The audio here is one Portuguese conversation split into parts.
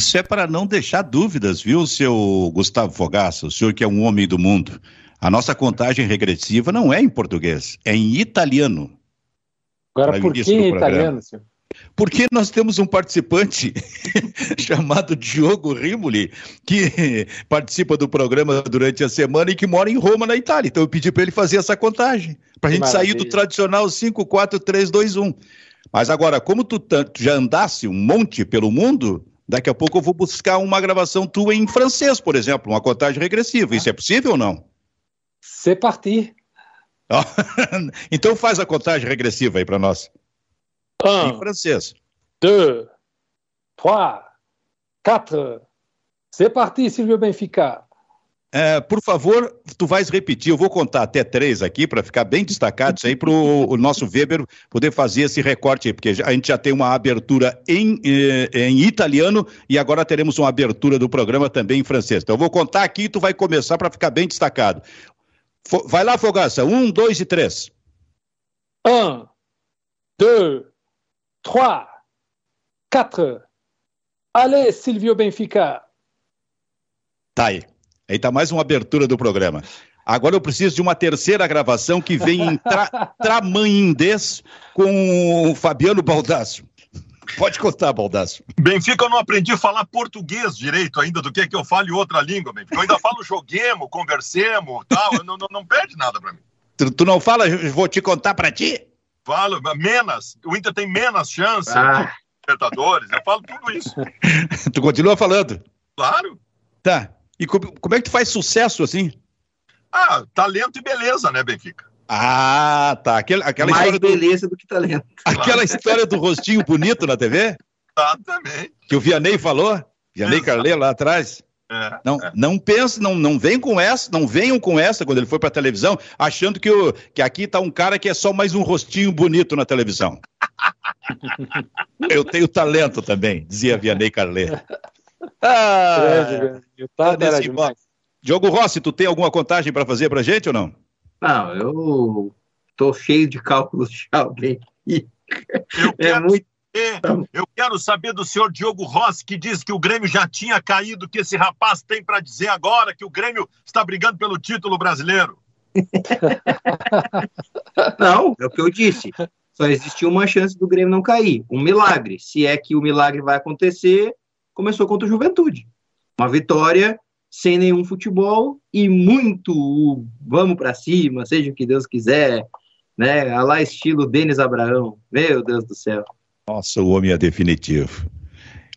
Isso é para não deixar dúvidas, viu, seu Gustavo Fogaça, o senhor que é um homem do mundo. A nossa contagem regressiva não é em português, é em italiano. Agora, por que em italiano, senhor? Porque nós temos um participante chamado Diogo Rimoli, que participa do programa durante a semana e que mora em Roma, na Itália. Então eu pedi para ele fazer essa contagem, para a gente maravilha. sair do tradicional 5, 4, 3, 2, 1. Mas agora, como tu, tu já andasse um monte pelo mundo, daqui a pouco eu vou buscar uma gravação tua em francês, por exemplo, uma contagem regressiva. Isso é possível ou não? C'est parti. então faz a contagem regressiva aí para nós. Um, em francês. Deux, trois, quatre. C'est parti, Silvio Benfica. É, por favor, tu vais repetir. Eu vou contar até três aqui para ficar bem destacado isso aí para o nosso Weber poder fazer esse recorte aí, porque a gente já tem uma abertura em, eh, em italiano e agora teremos uma abertura do programa também em francês. Então eu vou contar aqui e tu vai começar para ficar bem destacado. Vai lá, Fogaça. Um, dois e três. Um, dois, 3, 4. Allez, Silvio Benfica. Tá aí. Aí tá mais uma abertura do programa. Agora eu preciso de uma terceira gravação que vem em tra com o Fabiano Baldasso. Pode contar, Baldasso. Benfica, eu não aprendi a falar português direito ainda do que é que eu falo outra língua, Benfica. Eu ainda falo joguemos, conversemos, tal. Não, não, não perde nada para mim. Tu, tu, não fala, vou te contar para ti? Falo, menos. O Inter tem menos chance ah. Libertadores. Eu falo tudo isso. tu continua falando? Claro. Tá. E como, como é que tu faz sucesso assim? Ah, talento e beleza, né, Benfica? Ah, tá. Aquela, aquela Mais história beleza do... do que talento. Aquela história do rostinho bonito na TV? Exatamente. Que o Vianney falou? Vianney Carleiro lá atrás. É, não, é. não pense, não, não vem com essa, não venham com essa quando ele foi para televisão, achando que, o, que aqui está um cara que é só mais um rostinho bonito na televisão. Eu tenho talento também, dizia Vianney Carleiro. Ah, tá Diogo Rossi, tu tem alguma contagem para fazer para gente ou não? Não, eu tô cheio de cálculos de alguém. Eu é muito eu quero saber do senhor Diogo Rossi, que diz que o Grêmio já tinha caído, que esse rapaz tem para dizer agora que o Grêmio está brigando pelo título brasileiro. Não, é o que eu disse. Só existiu uma chance do Grêmio não cair. Um milagre. Se é que o milagre vai acontecer, começou contra o Juventude. Uma vitória sem nenhum futebol e muito vamos para cima, seja o que Deus quiser, né? A lá estilo Denis Abraão. Meu Deus do céu. Nossa, o homem é definitivo.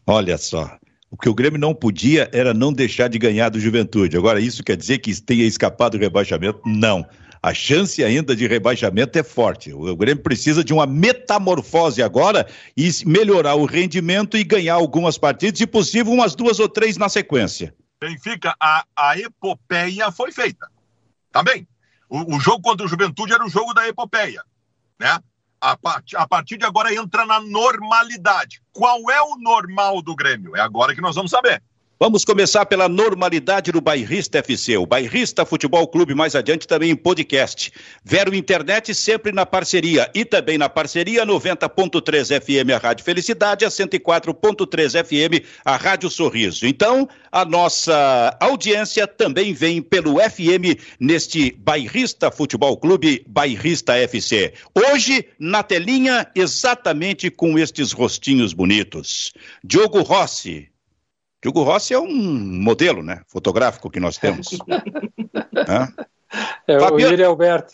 Olha só. O que o Grêmio não podia era não deixar de ganhar do Juventude. Agora, isso quer dizer que tenha escapado do rebaixamento? Não. A chance ainda de rebaixamento é forte. O Grêmio precisa de uma metamorfose agora e melhorar o rendimento e ganhar algumas partidas, se possível, umas duas ou três na sequência. Benfica, a, a epopeia foi feita. Tá bem. O, o jogo contra o Juventude era o jogo da epopeia. Né? a, part, a partir de agora entra na normalidade. Qual é o normal do Grêmio? É agora que nós vamos saber. Vamos começar pela normalidade do Bairrista FC, o Bairrista Futebol Clube, mais adiante também em podcast. Vero Internet sempre na parceria e também na parceria 90.3 FM a Rádio Felicidade, a 104.3 FM a Rádio Sorriso. Então, a nossa audiência também vem pelo FM neste Bairrista Futebol Clube, Bairrista FC. Hoje, na telinha, exatamente com estes rostinhos bonitos. Diogo Rossi, Hugo Rossi é um modelo, né? Fotográfico que nós temos. é, Fabiano... o Yuri Alberto.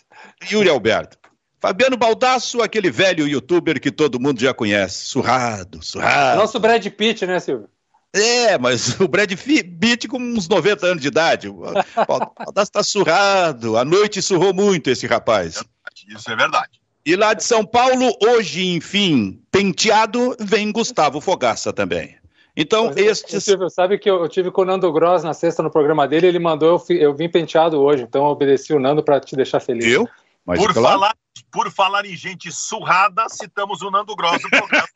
Yuri Alberto. Fabiano Baldasso, aquele velho youtuber que todo mundo já conhece. Surrado, surrado. Nosso Brad Pitt, né, Silvio? É, mas o Brad Pitt com uns 90 anos de idade. O Baldasso está surrado. A noite surrou muito esse rapaz. Isso é verdade. E lá de São Paulo, hoje, enfim, penteado, vem Gustavo Fogaça também. Então, Mas, estes. Silvio, sabe que eu, eu, tive com o Nando Gross na sexta no programa dele, ele mandou, eu, eu vim penteado hoje, então eu obedeci o Nando para te deixar feliz. Eu? Mas por, claro. falar, por falar em gente surrada, citamos o Nando Gross no programa.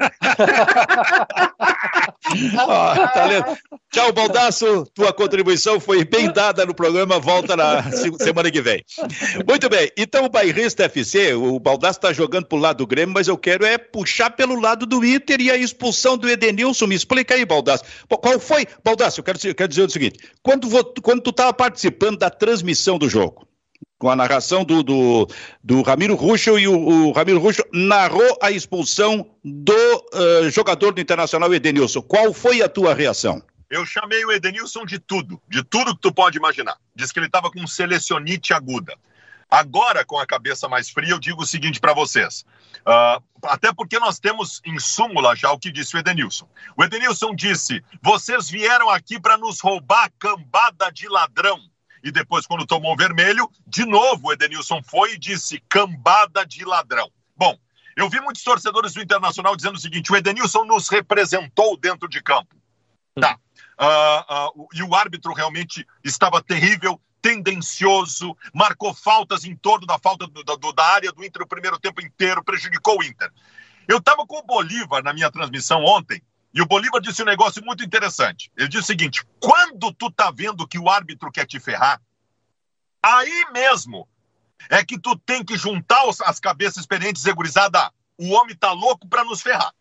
oh, talento, Tchau, Baldaço. Tua contribuição foi bem dada no programa. Volta na semana que vem. Muito bem. Então, o Bairrista FC, o Baldaço está jogando pro lado do Grêmio, mas eu quero é puxar pelo lado do Inter e a expulsão do Edenilson. Me explica aí, Baldaço. Qual foi? Baldaço, eu quero, eu quero dizer o seguinte: quando, quando tu estava participando da transmissão do jogo, com a narração do, do, do Ramiro Ruxo, e o, o Ramiro Ruxo narrou a expulsão do uh, jogador do Internacional Edenilson. Qual foi a tua reação? Eu chamei o Edenilson de tudo, de tudo que tu pode imaginar. Diz que ele estava com selecionite aguda. Agora, com a cabeça mais fria, eu digo o seguinte para vocês. Uh, até porque nós temos em súmula já o que disse o Edenilson. O Edenilson disse: vocês vieram aqui para nos roubar cambada de ladrão. E depois, quando tomou vermelho, de novo o Edenilson foi e disse: cambada de ladrão. Bom, eu vi muitos torcedores do Internacional dizendo o seguinte: o Edenilson nos representou dentro de campo. Tá. Uh, uh, e o árbitro realmente estava terrível, tendencioso, marcou faltas em torno da falta do, do, da área do Inter o primeiro tempo inteiro, prejudicou o Inter. Eu estava com o Bolívar na minha transmissão ontem, e o Bolívar disse um negócio muito interessante. Ele disse o seguinte: quando tu tá vendo que o árbitro quer te ferrar, aí mesmo é que tu tem que juntar as cabeças experientes e gurizada. O homem tá louco para nos ferrar.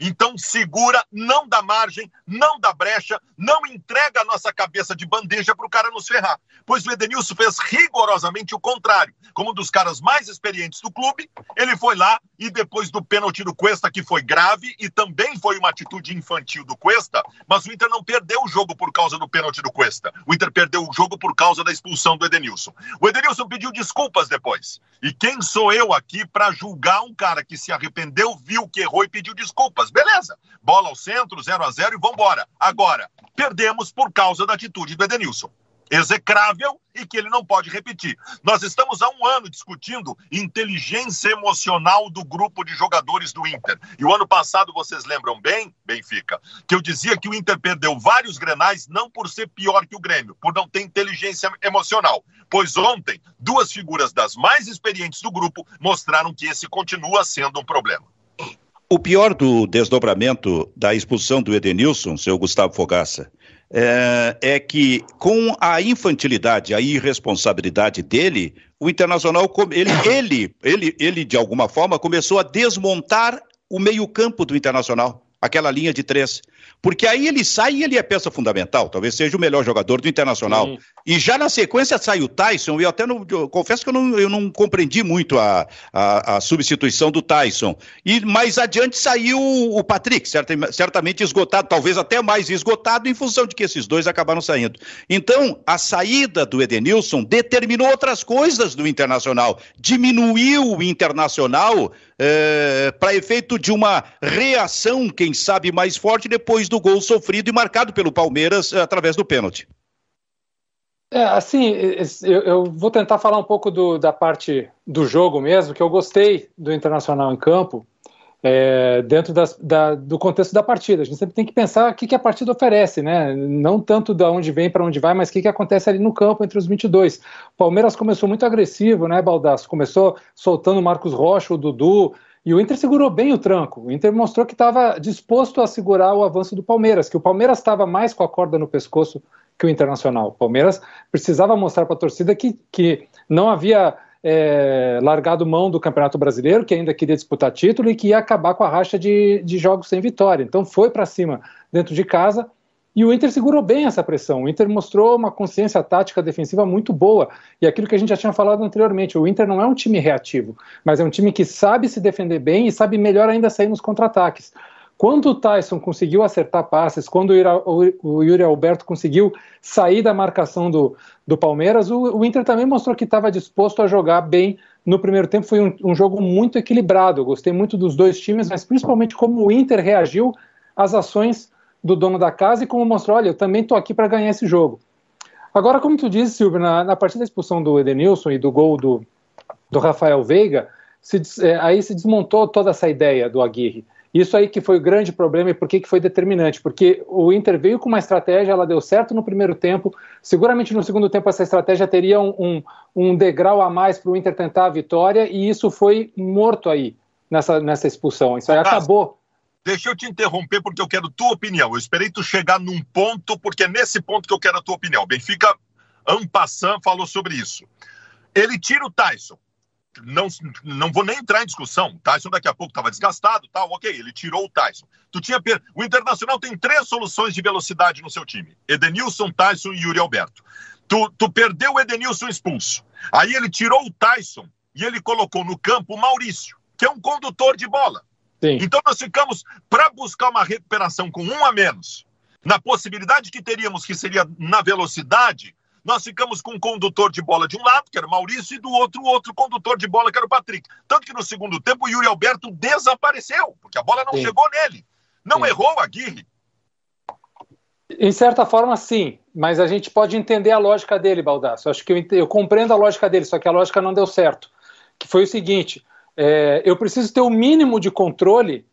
Então segura, não dá margem, não dá brecha, não entrega a nossa cabeça de bandeja para o cara nos ferrar. Pois o Edenilson fez rigorosamente o contrário. Como um dos caras mais experientes do clube, ele foi lá e depois do pênalti do Cuesta, que foi grave e também foi uma atitude infantil do Cuesta, mas o Inter não perdeu o jogo por causa do pênalti do Cuesta. O Inter perdeu o jogo por causa da expulsão do Edenilson. O Edenilson pediu desculpas depois. E quem sou eu aqui para julgar um cara que se arrependeu, viu que errou e pediu desculpas? Beleza. Bola ao centro, 0 a 0 e vambora. Agora, perdemos por causa da atitude do Edenilson. Execrável e que ele não pode repetir. Nós estamos há um ano discutindo inteligência emocional do grupo de jogadores do Inter. E o ano passado, vocês lembram bem, Benfica, que eu dizia que o Inter perdeu vários grenais não por ser pior que o Grêmio, por não ter inteligência emocional. Pois ontem, duas figuras das mais experientes do grupo mostraram que esse continua sendo um problema. O pior do desdobramento da expulsão do Edenilson, seu Gustavo Fogaça, é, é, que com a infantilidade, a irresponsabilidade dele, o Internacional, ele, ele, ele, ele de alguma forma começou a desmontar o meio-campo do Internacional, aquela linha de três. Porque aí ele sai e ele é peça fundamental, talvez seja o melhor jogador do Internacional. Sim. E já na sequência sai o Tyson, e eu até não, eu confesso que eu não, eu não compreendi muito a, a, a, substituição do Tyson. E mais adiante saiu o Patrick, certamente esgotado, talvez até mais esgotado, em função de que esses dois acabaram saindo. Então, a saída do Edenilson determinou outras coisas do Internacional, diminuiu o Internacional é, para efeito de uma reação, quem sabe, mais forte depois do gol sofrido e marcado pelo Palmeiras é, através do pênalti. É, assim, eu, eu, vou tentar falar um pouco do, da parte do jogo mesmo, que eu gostei do Internacional em campo, é, dentro das, da, do contexto da partida. A gente sempre tem que pensar o que, que a partida oferece, né? Não tanto de onde vem para onde vai, mas o que, que acontece ali no campo entre os 22. O Palmeiras começou muito agressivo, né, Baldasso? Começou soltando o Marcos Rocha, o Dudu, e o Inter segurou bem o tranco. O Inter mostrou que estava disposto a segurar o avanço do Palmeiras, que o Palmeiras estava mais com a corda no pescoço que o Internacional. O Palmeiras precisava mostrar para a torcida que, que não havia é, largado mão do Campeonato Brasileiro, que ainda queria disputar título e que ia acabar com a racha de, de jogos sem vitória. Então foi para cima dentro de casa e o Inter segurou bem essa pressão. O Inter mostrou uma consciência tática defensiva muito boa. E aquilo que a gente já tinha falado anteriormente, o Inter não é um time reativo, mas é um time que sabe se defender bem e sabe melhor ainda sair nos contra-ataques. Quando o Tyson conseguiu acertar passes, quando o Yuri Alberto conseguiu sair da marcação do, do Palmeiras, o, o Inter também mostrou que estava disposto a jogar bem no primeiro tempo. Foi um, um jogo muito equilibrado. Eu gostei muito dos dois times, mas principalmente como o Inter reagiu às ações do dono da casa e como mostrou, olha, eu também estou aqui para ganhar esse jogo. Agora, como tu disse, Silvio, na, na partir da expulsão do Edenilson e do gol do, do Rafael Veiga, se, é, aí se desmontou toda essa ideia do Aguirre. Isso aí que foi o grande problema e por que, que foi determinante? Porque o Inter veio com uma estratégia, ela deu certo no primeiro tempo, seguramente no segundo tempo essa estratégia teria um, um, um degrau a mais para o Inter tentar a vitória e isso foi morto aí nessa, nessa expulsão. Isso aí acabou Deixa eu te interromper porque eu quero tua opinião. Eu esperei tu chegar num ponto, porque é nesse ponto que eu quero a tua opinião. Benfica, Ampassan, falou sobre isso. Ele tira o Tyson. Não, não vou nem entrar em discussão. O Tyson daqui a pouco estava desgastado, tal, ok. Ele tirou o Tyson. Tu tinha per... O Internacional tem três soluções de velocidade no seu time: Edenilson, Tyson e Yuri Alberto. Tu, tu perdeu o Edenilson expulso. Aí ele tirou o Tyson e ele colocou no campo o Maurício, que é um condutor de bola. Sim. Então nós ficamos para buscar uma recuperação com um a menos, na possibilidade que teríamos que seria na velocidade, nós ficamos com um condutor de bola de um lado, que era o Maurício, e do outro, outro condutor de bola, que era o Patrick. Tanto que no segundo tempo o Yuri Alberto desapareceu, porque a bola não sim. chegou nele. Não sim. errou a Aguirre. Em certa forma, sim, mas a gente pode entender a lógica dele, Baldasso. Acho que eu, eu compreendo a lógica dele, só que a lógica não deu certo. Que foi o seguinte: é, eu preciso ter o um mínimo de controle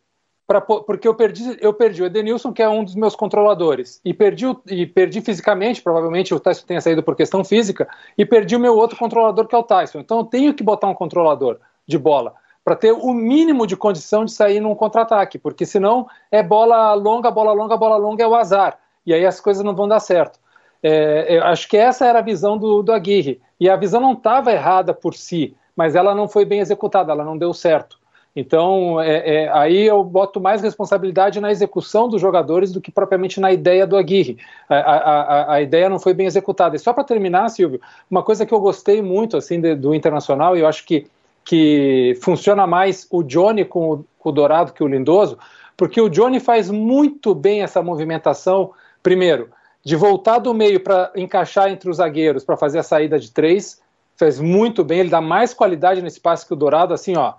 pra, porque eu perdi, eu perdi o Edenilson, que é um dos meus controladores, e perdi, e perdi fisicamente, provavelmente o Tyson tenha saído por questão física, e perdi o meu outro controlador, que é o Tyson. Então eu tenho que botar um controlador de bola para ter o mínimo de condição de sair num contra-ataque, porque senão é bola longa, bola longa, bola longa é o azar, e aí as coisas não vão dar certo. É, eu acho que essa era a visão do, do Aguirre, e a visão não estava errada por si, mas ela não foi bem executada, ela não deu certo. Então, é, é, aí eu boto mais responsabilidade na execução dos jogadores do que propriamente na ideia do Aguirre. A, a, a ideia não foi bem executada. E só para terminar, Silvio, uma coisa que eu gostei muito assim de, do Internacional, e eu acho que, que funciona mais o Johnny com o, com o Dourado que o Lindoso, porque o Johnny faz muito bem essa movimentação, primeiro, de voltar do meio para encaixar entre os zagueiros para fazer a saída de três, fez muito bem, ele dá mais qualidade nesse passe que o Dourado, assim, ó,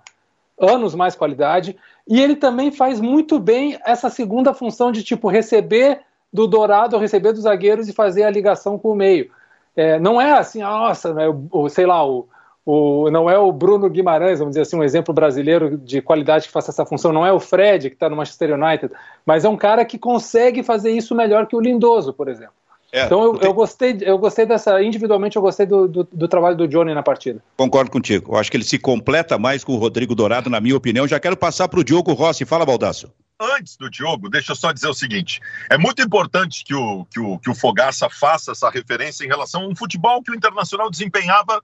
anos mais qualidade. E ele também faz muito bem essa segunda função de tipo receber do Dourado, receber dos zagueiros e fazer a ligação com o meio. É, não é assim, nossa, né, o, sei lá, o, o, não é o Bruno Guimarães, vamos dizer assim, um exemplo brasileiro de qualidade que faça essa função, não é o Fred que está no Manchester United, mas é um cara que consegue fazer isso melhor que o Lindoso, por exemplo. É, então eu, eu, gostei, eu gostei dessa. Individualmente, eu gostei do, do, do, trabalho do Johnny na partida. Concordo contigo. Eu acho que ele se completa mais com o Rodrigo Dourado, na minha opinião. Já quero passar para o Diogo Rossi. Fala, Baldasso. Antes do Diogo, deixa eu só dizer o seguinte: é muito importante que o, que o, que o Fogaça faça essa referência em relação a um futebol que o Internacional desempenhava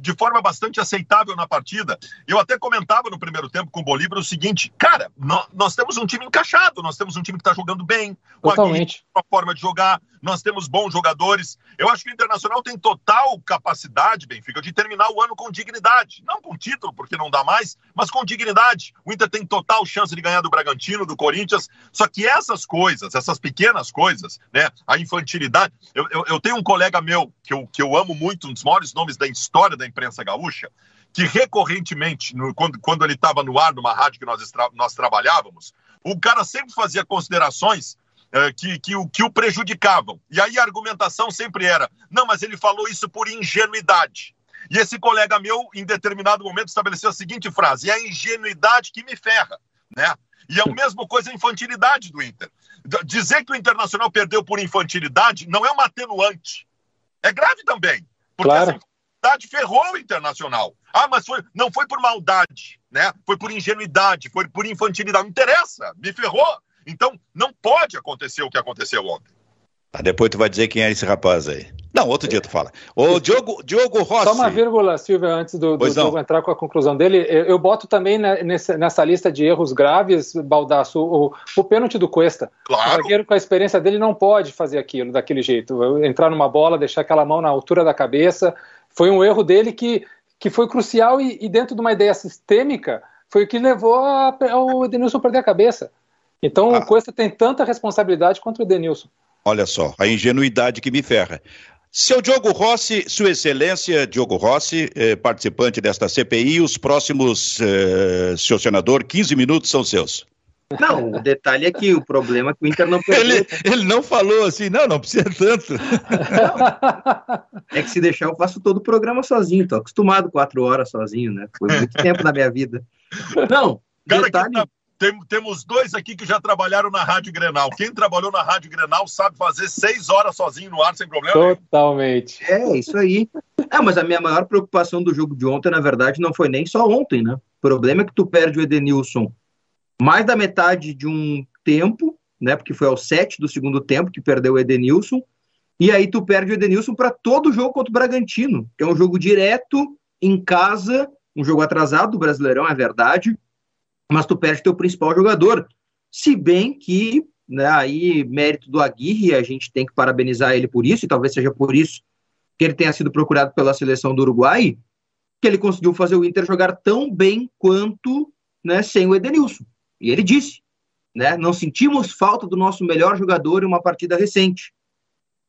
de forma bastante aceitável na partida. Eu até comentava no primeiro tempo com o Bolívar o seguinte: cara, nós, nós temos um time encaixado, nós temos um time que está jogando bem, Totalmente. uma forma de jogar, nós temos bons jogadores. Eu acho que o Internacional tem total capacidade, Benfica, de terminar o ano com dignidade. Não com título, porque não dá mais, mas com dignidade. O Inter tem total chance de ganhar do Bragantino, do Corinthians. Só que essas coisas, essas pequenas coisas, né? A infantilidade. Eu, eu, eu tenho um colega meu que eu, que eu amo muito, um dos maiores nomes da história da imprensa gaúcha, que recorrentemente, no, quando, quando ele estava no ar, numa rádio que nós, nós trabalhávamos, o cara sempre fazia considerações que, que, o, que o prejudicavam. E aí a argumentação sempre era: não, mas ele falou isso por ingenuidade. E esse colega meu, em determinado momento, estabeleceu a seguinte frase: é a ingenuidade que me ferra. Né? E é a mesma coisa a infantilidade do Inter. Dizer que o Internacional perdeu por infantilidade não é uma atenuante. É grave também. Porque claro. essa infantilidade ferrou o Internacional. Ah, mas foi, não foi por maldade, né? Foi por ingenuidade, foi por infantilidade. Não interessa, me ferrou. Então, não pode acontecer o que aconteceu ontem. Ah, depois tu vai dizer quem é esse rapaz aí. Não, outro dia tu fala. O Diogo, Diogo Rossi. Só uma vírgula, Silvia, antes do, do Diogo entrar com a conclusão dele. Eu, boto também nessa, nessa, lista de erros graves, Baldaço, o, o pênalti do Cuesta. Claro. O zagueiro com a experiência dele não pode fazer aquilo daquele jeito. Entrar numa bola, deixar aquela mão na altura da cabeça. Foi um erro dele que, que foi crucial e, e dentro de uma ideia sistêmica foi o que levou a, ao Edenilson perder a cabeça. Então ah. o Cuesta tem tanta responsabilidade quanto o Edenilson. Olha só, a ingenuidade que me ferra. Seu Diogo Rossi, Sua Excelência Diogo Rossi, eh, participante desta CPI, os próximos, eh, senhor senador, 15 minutos são seus. Não, o detalhe é que o problema é que o Inter não perdeu. Ele, ele não falou assim, não, não precisa tanto. Não. É que se deixar, eu faço todo o programa sozinho, tô acostumado quatro horas sozinho, né? Foi muito tempo na minha vida. Não, Cara, detalhe... Tá tem, temos dois aqui que já trabalharam na Rádio Grenal. Quem trabalhou na Rádio Grenal sabe fazer seis horas sozinho no ar sem problema. Totalmente. É, isso aí. É, mas a minha maior preocupação do jogo de ontem, na verdade, não foi nem só ontem, né? O problema é que tu perde o Edenilson mais da metade de um tempo, né? Porque foi ao sete do segundo tempo que perdeu o Edenilson. E aí tu perde o Edenilson para todo o jogo contra o Bragantino, que é um jogo direto em casa, um jogo atrasado do Brasileirão, é verdade, mas tu perde teu principal jogador. Se bem que, né, aí, mérito do Aguirre, a gente tem que parabenizar ele por isso, e talvez seja por isso que ele tenha sido procurado pela seleção do Uruguai, que ele conseguiu fazer o Inter jogar tão bem quanto né, sem o Edenilson. E ele disse, né, não sentimos falta do nosso melhor jogador em uma partida recente.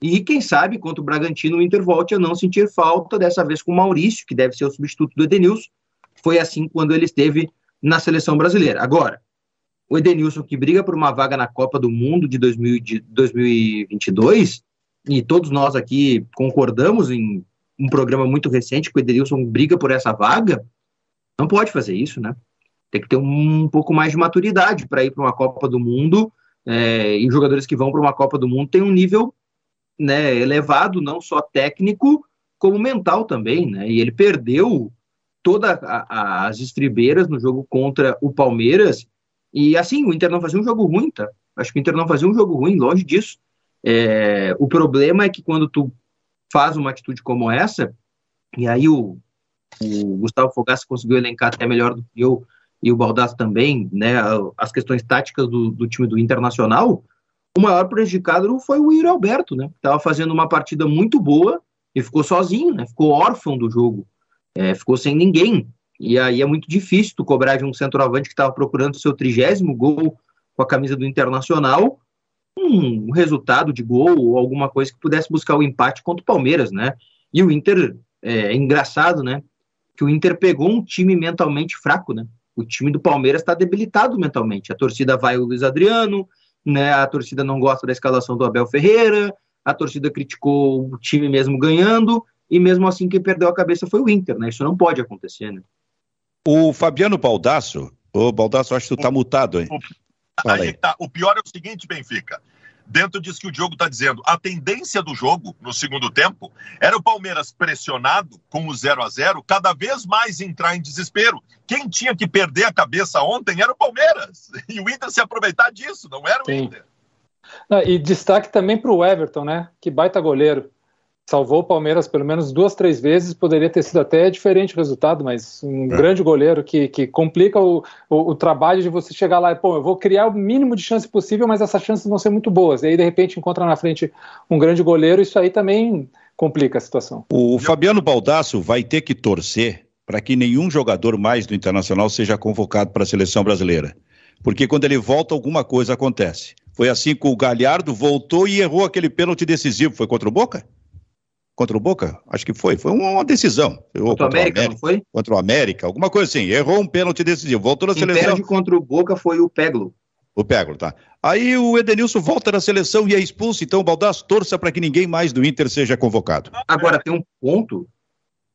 E quem sabe, contra o Bragantino, o Inter volte a não sentir falta, dessa vez com o Maurício, que deve ser o substituto do Edenilson. Foi assim quando ele esteve na seleção brasileira. Agora, o Edenilson, que briga por uma vaga na Copa do Mundo de, 2022, e todos nós aqui concordamos em um programa muito recente que o Edenilson briga por essa vaga, não pode fazer isso, né? Tem que ter um, um pouco mais de maturidade para ir para uma Copa do Mundo, é, e jogadores que vão para uma Copa do Mundo têm um nível né, elevado, não só técnico, como mental também, né? E ele perdeu todas as estribeiras no jogo contra o Palmeiras. E assim, o Inter não fazia um jogo ruim, tá? Acho que o Inter não fazia um jogo ruim, longe disso. É, o problema é que quando tu faz uma atitude como essa, e aí o, o Gustavo Fogaça conseguiu elencar até melhor do que eu, e o Baldasso também, né, as questões táticas do, do time do Internacional, o maior prejudicado foi o Yuri Alberto, né, que estava fazendo uma partida muito boa e ficou sozinho, né, ficou órfão do jogo é, ficou sem ninguém. E aí é muito difícil tu cobrar de um centroavante que estava procurando seu trigésimo gol com a camisa do Internacional um resultado de gol ou alguma coisa que pudesse buscar o empate contra o Palmeiras, né? E o Inter, é, é engraçado, né? Que o Inter pegou um time mentalmente fraco, né? O time do Palmeiras está debilitado mentalmente. A torcida vai o Luiz Adriano, né? A torcida não gosta da escalação do Abel Ferreira, a torcida criticou o time mesmo ganhando, e mesmo assim quem perdeu a cabeça foi o Inter, né? Isso não pode acontecer, né? O Fabiano Baldasso, ô Baldasso, acho que tu tá mutado, hein? O, aí tá. o pior é o seguinte, Benfica. Dentro disso que o Diogo está dizendo, a tendência do jogo no segundo tempo era o Palmeiras pressionado com o 0 a 0 cada vez mais entrar em desespero. Quem tinha que perder a cabeça ontem era o Palmeiras. E o Inter se aproveitar disso, não era o Sim. Inter. e destaque também para o Everton, né? Que baita goleiro salvou o Palmeiras pelo menos duas, três vezes, poderia ter sido até diferente o resultado, mas um é. grande goleiro que, que complica o, o, o, trabalho de você chegar lá e, pô, eu vou criar o mínimo de chance possível, mas essas chances vão ser muito boas. E aí, de repente, encontra na frente um grande goleiro, isso aí também complica a situação. O Fabiano Baldasso vai ter que torcer para que nenhum jogador mais do Internacional seja convocado para a seleção brasileira. Porque quando ele volta, alguma coisa acontece. Foi assim que o Galhardo voltou e errou aquele pênalti decisivo. Foi contra o Boca? Contra o Boca? Acho que foi. Foi uma decisão. Contra, o América, América, não foi? Contra o América, alguma coisa assim. Errou um pênalti decisivo. Voltou na Quem seleção. perde contra o Boca foi o Peglo. O Peglo, tá. Aí o Edenilson volta na seleção e é expulso. Então o Baldass torça para que ninguém mais do Inter seja convocado. Agora, tem um ponto.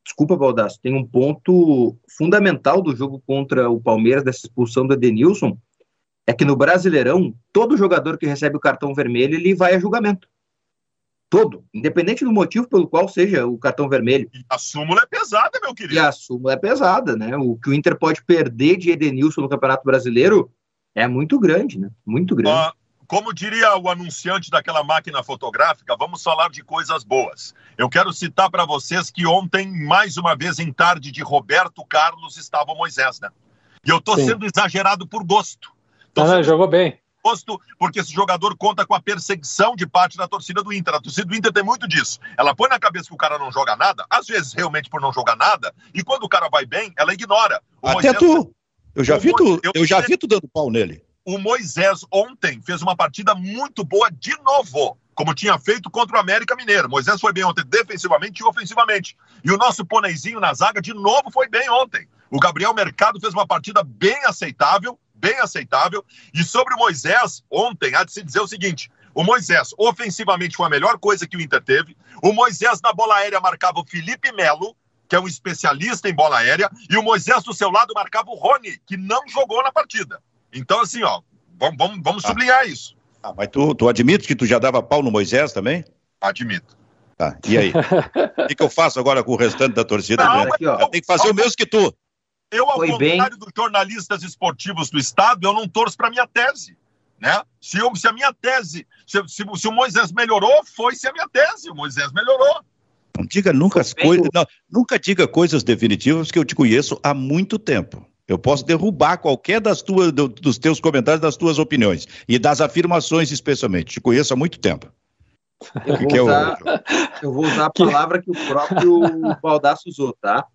Desculpa, Baldass. Tem um ponto fundamental do jogo contra o Palmeiras, dessa expulsão do Edenilson. É que no Brasileirão, todo jogador que recebe o cartão vermelho, ele vai a julgamento todo, independente do motivo pelo qual seja o cartão vermelho. E a súmula é pesada, meu querido. E a súmula é pesada, né? O que o Inter pode perder de Edenilson no Campeonato Brasileiro é muito grande, né? Muito grande. Uh, como diria o anunciante daquela máquina fotográfica, vamos falar de coisas boas. Eu quero citar para vocês que ontem, mais uma vez em tarde de Roberto Carlos, estava o Moisés, né? E eu tô Sim. sendo exagerado por gosto. Tô ah, sendo... Jogou bem porque esse jogador conta com a perseguição de parte da torcida do Inter. A torcida do Inter tem muito disso. Ela põe na cabeça que o cara não joga nada, às vezes realmente por não jogar nada, e quando o cara vai bem, ela ignora. O Até Moisés... tu. Eu já, vi tu, eu, já vi tu dando pau nele. O Moisés ontem fez uma partida muito boa de novo como tinha feito contra o América Mineiro. Moisés foi bem ontem defensivamente e ofensivamente. E o nosso Ponezinho na zaga de novo foi bem ontem. O Gabriel Mercado fez uma partida bem aceitável bem aceitável. E sobre o Moisés, ontem, há de se dizer o seguinte: o Moisés, ofensivamente, foi a melhor coisa que o Inter teve. O Moisés, na bola aérea, marcava o Felipe Melo, que é um especialista em bola aérea. E o Moisés, do seu lado, marcava o Rony, que não jogou na partida. Então, assim, ó, vamos, vamos, vamos ah. sublinhar isso. Ah, mas tu, tu admites que tu já dava pau no Moisés também? Admito. Tá, e aí? o que, que, eu faço agora com o restante da torcida? Não, né? aqui, ó, Tem que fazer ó, o mesmo que tu. Eu, ao Foi contrário bem. dos jornalistas esportivos do Estado, eu não torço para minha tese. Né? Se, eu, se a minha tese, se, se, se, o Moisés melhorou, foi se a minha tese, o Moisés melhorou. Não diga nunca as coisas, nunca diga coisas definitivas que eu te conheço há muito tempo. Eu posso derrubar qualquer das tuas, do, dos teus comentários, das tuas opiniões e das afirmações, especialmente. Te conheço há muito tempo. Eu vou, é usar, eu vou usar a palavra que o próprio Baldasso usou, tá?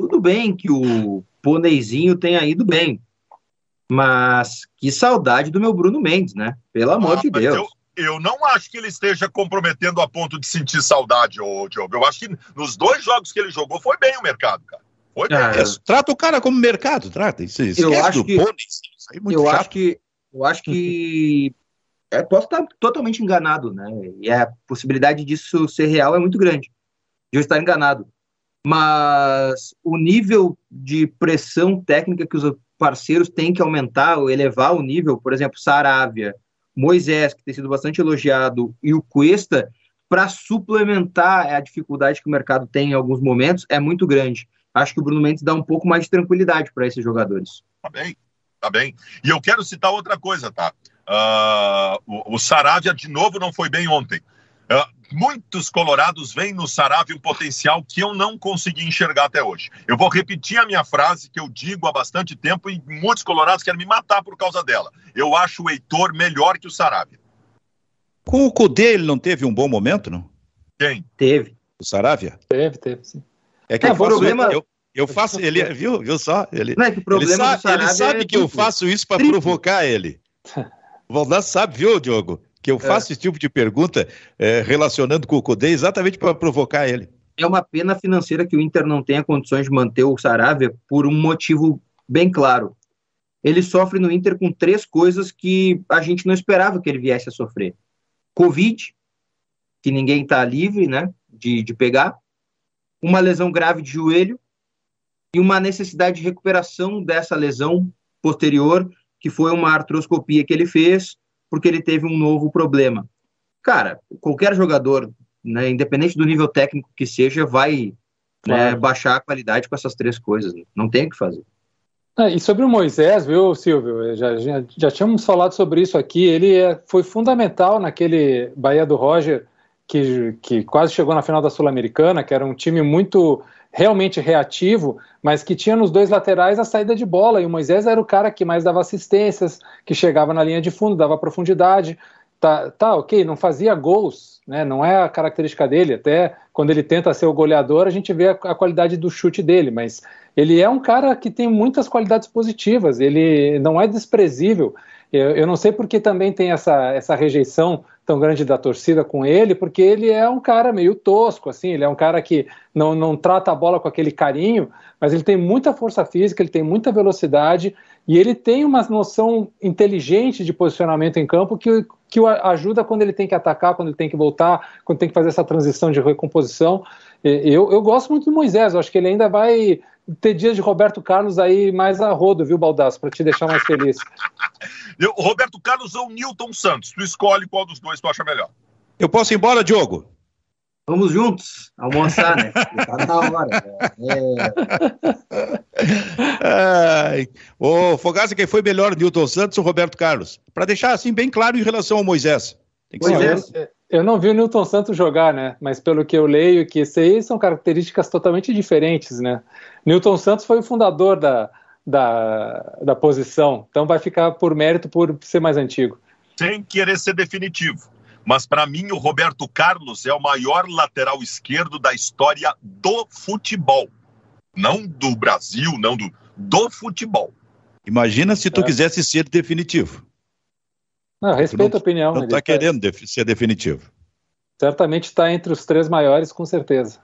Tudo bem que o Poneizinho tenha ido bem, mas que saudade do meu Bruno Mendes, né? Pelo amor ah, de Deus. Eu, eu não acho que ele esteja comprometendo a ponto de sentir saudade, ô, Diogo. Eu acho que nos dois jogos que ele jogou foi bem o mercado, cara. Foi bem. É, trata o cara como mercado, trata. Isso, eu acho que, Poneizinho, é eu chato. acho que eu acho que é, posso estar totalmente enganado, né? E a possibilidade disso ser real é muito grande, de eu estar enganado. Mas o nível de pressão técnica que os parceiros têm que aumentar, ou elevar o nível, por exemplo, Saravia, Moisés, que tem sido bastante elogiado, e o Cuesta, para suplementar a dificuldade que o mercado tem em alguns momentos, é muito grande. Acho que o Bruno Mendes dá um pouco mais de tranquilidade para esses jogadores. Tá bem, tá bem. E eu quero citar outra coisa, tá? Uh, o, o Saravia, de novo, não foi bem ontem. Uh, muitos colorados veem no Saravia um potencial que eu não consegui enxergar até hoje. Eu vou repetir a minha frase que eu digo há bastante tempo e muitos colorados querem me matar por causa dela. Eu acho o Heitor melhor que o Saravia. Com o Cudê, ele não teve um bom momento, não? Quem? Teve. O Saravia? Teve, teve, sim. É que é, eu, faço, problema... eu, eu faço, ele, viu, viu só? Ele, não é que o problema ele sabe, ele sabe é que eu faço isso para provocar ele. O Valdaz sabe, viu, Diogo, que eu é. faço é. esse tipo de pergunta é, relacionando com o Cudê exatamente para provocar ele. É uma pena financeira que o Inter não tenha condições de manter o Saravia por um motivo bem claro. Ele sofre no Inter com três coisas que a gente não esperava que ele viesse a sofrer. Covid, que ninguém está livre né, de, de pegar, uma lesão grave de joelho e uma necessidade de recuperação dessa lesão posterior que foi uma artroscopia que ele fez porque ele teve um novo problema. Cara, qualquer jogador, né, independente do nível técnico que seja, vai né, baixar a qualidade com essas três coisas. Né? Não tem o que fazer. É, e sobre o Moisés, viu, Silvio? Já, já, já tínhamos falado sobre isso aqui. Ele é, foi fundamental naquele Bahia do Roger, que, que quase chegou na final da Sul-Americana, que era um time muito realmente reativo, mas que tinha nos dois laterais a saída de bola, e o Moisés era o cara que mais dava assistências, que chegava na linha de fundo, dava profundidade. Tá, tá ok, não fazia gols, né? não é a característica dele, até quando ele tenta ser o goleador, a gente vê a, a qualidade do chute dele, mas ele é um cara que tem muitas qualidades positivas, ele não é desprezível. Eu, eu não sei porque também tem essa, essa rejeição tão grande da torcida com ele, porque ele é um cara meio tosco, assim, ele é um cara que não, não trata a bola com aquele carinho, mas ele tem muita força física, ele tem muita velocidade e ele tem uma noção inteligente de posicionamento em campo que, que o ajuda quando ele tem que atacar, quando ele tem que voltar, quando tem que fazer essa transição de recomposição. Eu, eu gosto muito do Moisés, eu acho que ele ainda vai ter dias de Roberto Carlos aí mais a rodo, viu, Baldasso, para te deixar mais feliz. o Roberto Carlos ou Newton Santos? Tu escolhe qual dos dois tu acha melhor. Eu posso ir embora, Diogo? Vamos juntos almoçar, né? tá na hora. É... Ô, Fogaça, quem foi melhor, Newton Santos ou Roberto Carlos? Para deixar assim bem claro em relação ao Moisés. Tem que ser eu não vi o Newton Santos jogar, né? Mas pelo que eu leio, que isso aí são características totalmente diferentes, né? Newton Santos foi o fundador da, da, da posição, então vai ficar por mérito por ser mais antigo. Sem querer ser definitivo, mas para mim o Roberto Carlos é o maior lateral esquerdo da história do futebol. Não do Brasil, não do, do futebol. Imagina se tu é. quisesse ser definitivo. Não, respeito não, a opinião. Não está tá querendo ser definitivo. Certamente está entre os três maiores, com certeza.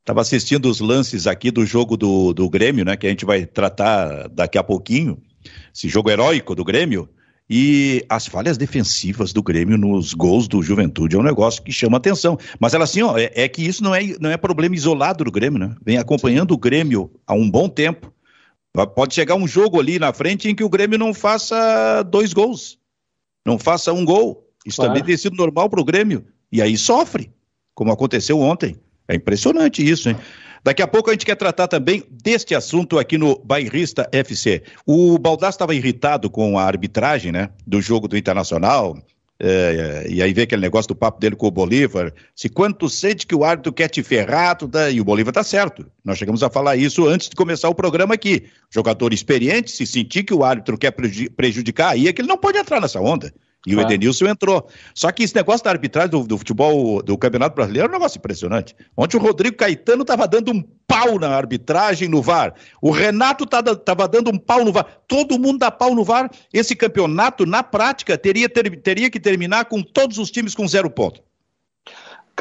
Estava assistindo os lances aqui do jogo do, do Grêmio, né? Que a gente vai tratar daqui a pouquinho. Esse jogo heróico do Grêmio. E as falhas defensivas do Grêmio nos gols do Juventude é um negócio que chama atenção. Mas ela assim, ó, é, é, que isso não é, não é problema isolado do Grêmio, né? Vem acompanhando o Grêmio há um bom tempo. Pode chegar um jogo ali na frente em que o Grêmio não faça dois gols não faça um gol. Isso claro. também tem sido normal para o Grêmio. E aí sofre, como aconteceu ontem. É impressionante isso, hein? Daqui a pouco a gente quer tratar também deste assunto aqui no Bairrista FC. O Baldassi estava irritado com a arbitragem, né, do jogo do Internacional. É, e aí vem aquele negócio do papo dele com o Bolívar. Se quando tu sente que o árbitro quer te ferrar, tu tá... e o Bolívar tá certo. Nós chegamos a falar isso antes de começar o programa aqui. Jogador experiente, se sentir que o árbitro quer prejudicar, aí é que ele não pode entrar nessa onda. E o Edenilson entrou. Só que esse negócio da arbitragem do, do, futebol do Campeonato Brasileiro é um negócio impressionante. Ontem o Rodrigo Caetano estava dando um pau na arbitragem no VAR. O Renato estava dando um pau no VAR. Todo mundo dá pau no VAR. Esse campeonato, na prática, teria, ter, teria que terminar com todos os times com zero ponto.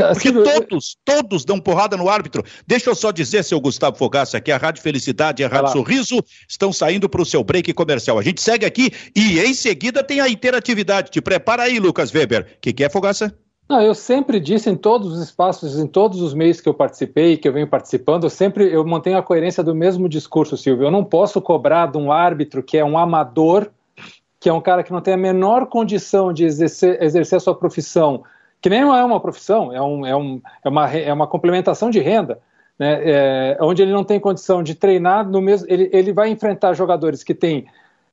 Porque todos, todos dão porrada no árbitro. Deixa eu só dizer, seu Gustavo Fogaça, que a Rádio Felicidade e a Rádio Sorriso estão saindo para o seu break comercial. A gente segue aqui e em seguida tem a interatividade. Te prepara aí, Lucas Weber. O que, que é, Fogaça? Não, eu sempre disse em todos os espaços, em todos os meios que eu participei, que eu venho participando, eu sempre eu mantenho a coerência do mesmo discurso, Silvio. Eu não posso cobrar de um árbitro que é um amador, que é um cara que não tem a menor condição de exercer, exercer a sua profissão que nem é uma profissão, é, um, é, um, é, uma, é uma complementação de renda, né, é, onde ele não tem condição de treinar no mesmo. Ele, ele vai enfrentar jogadores que têm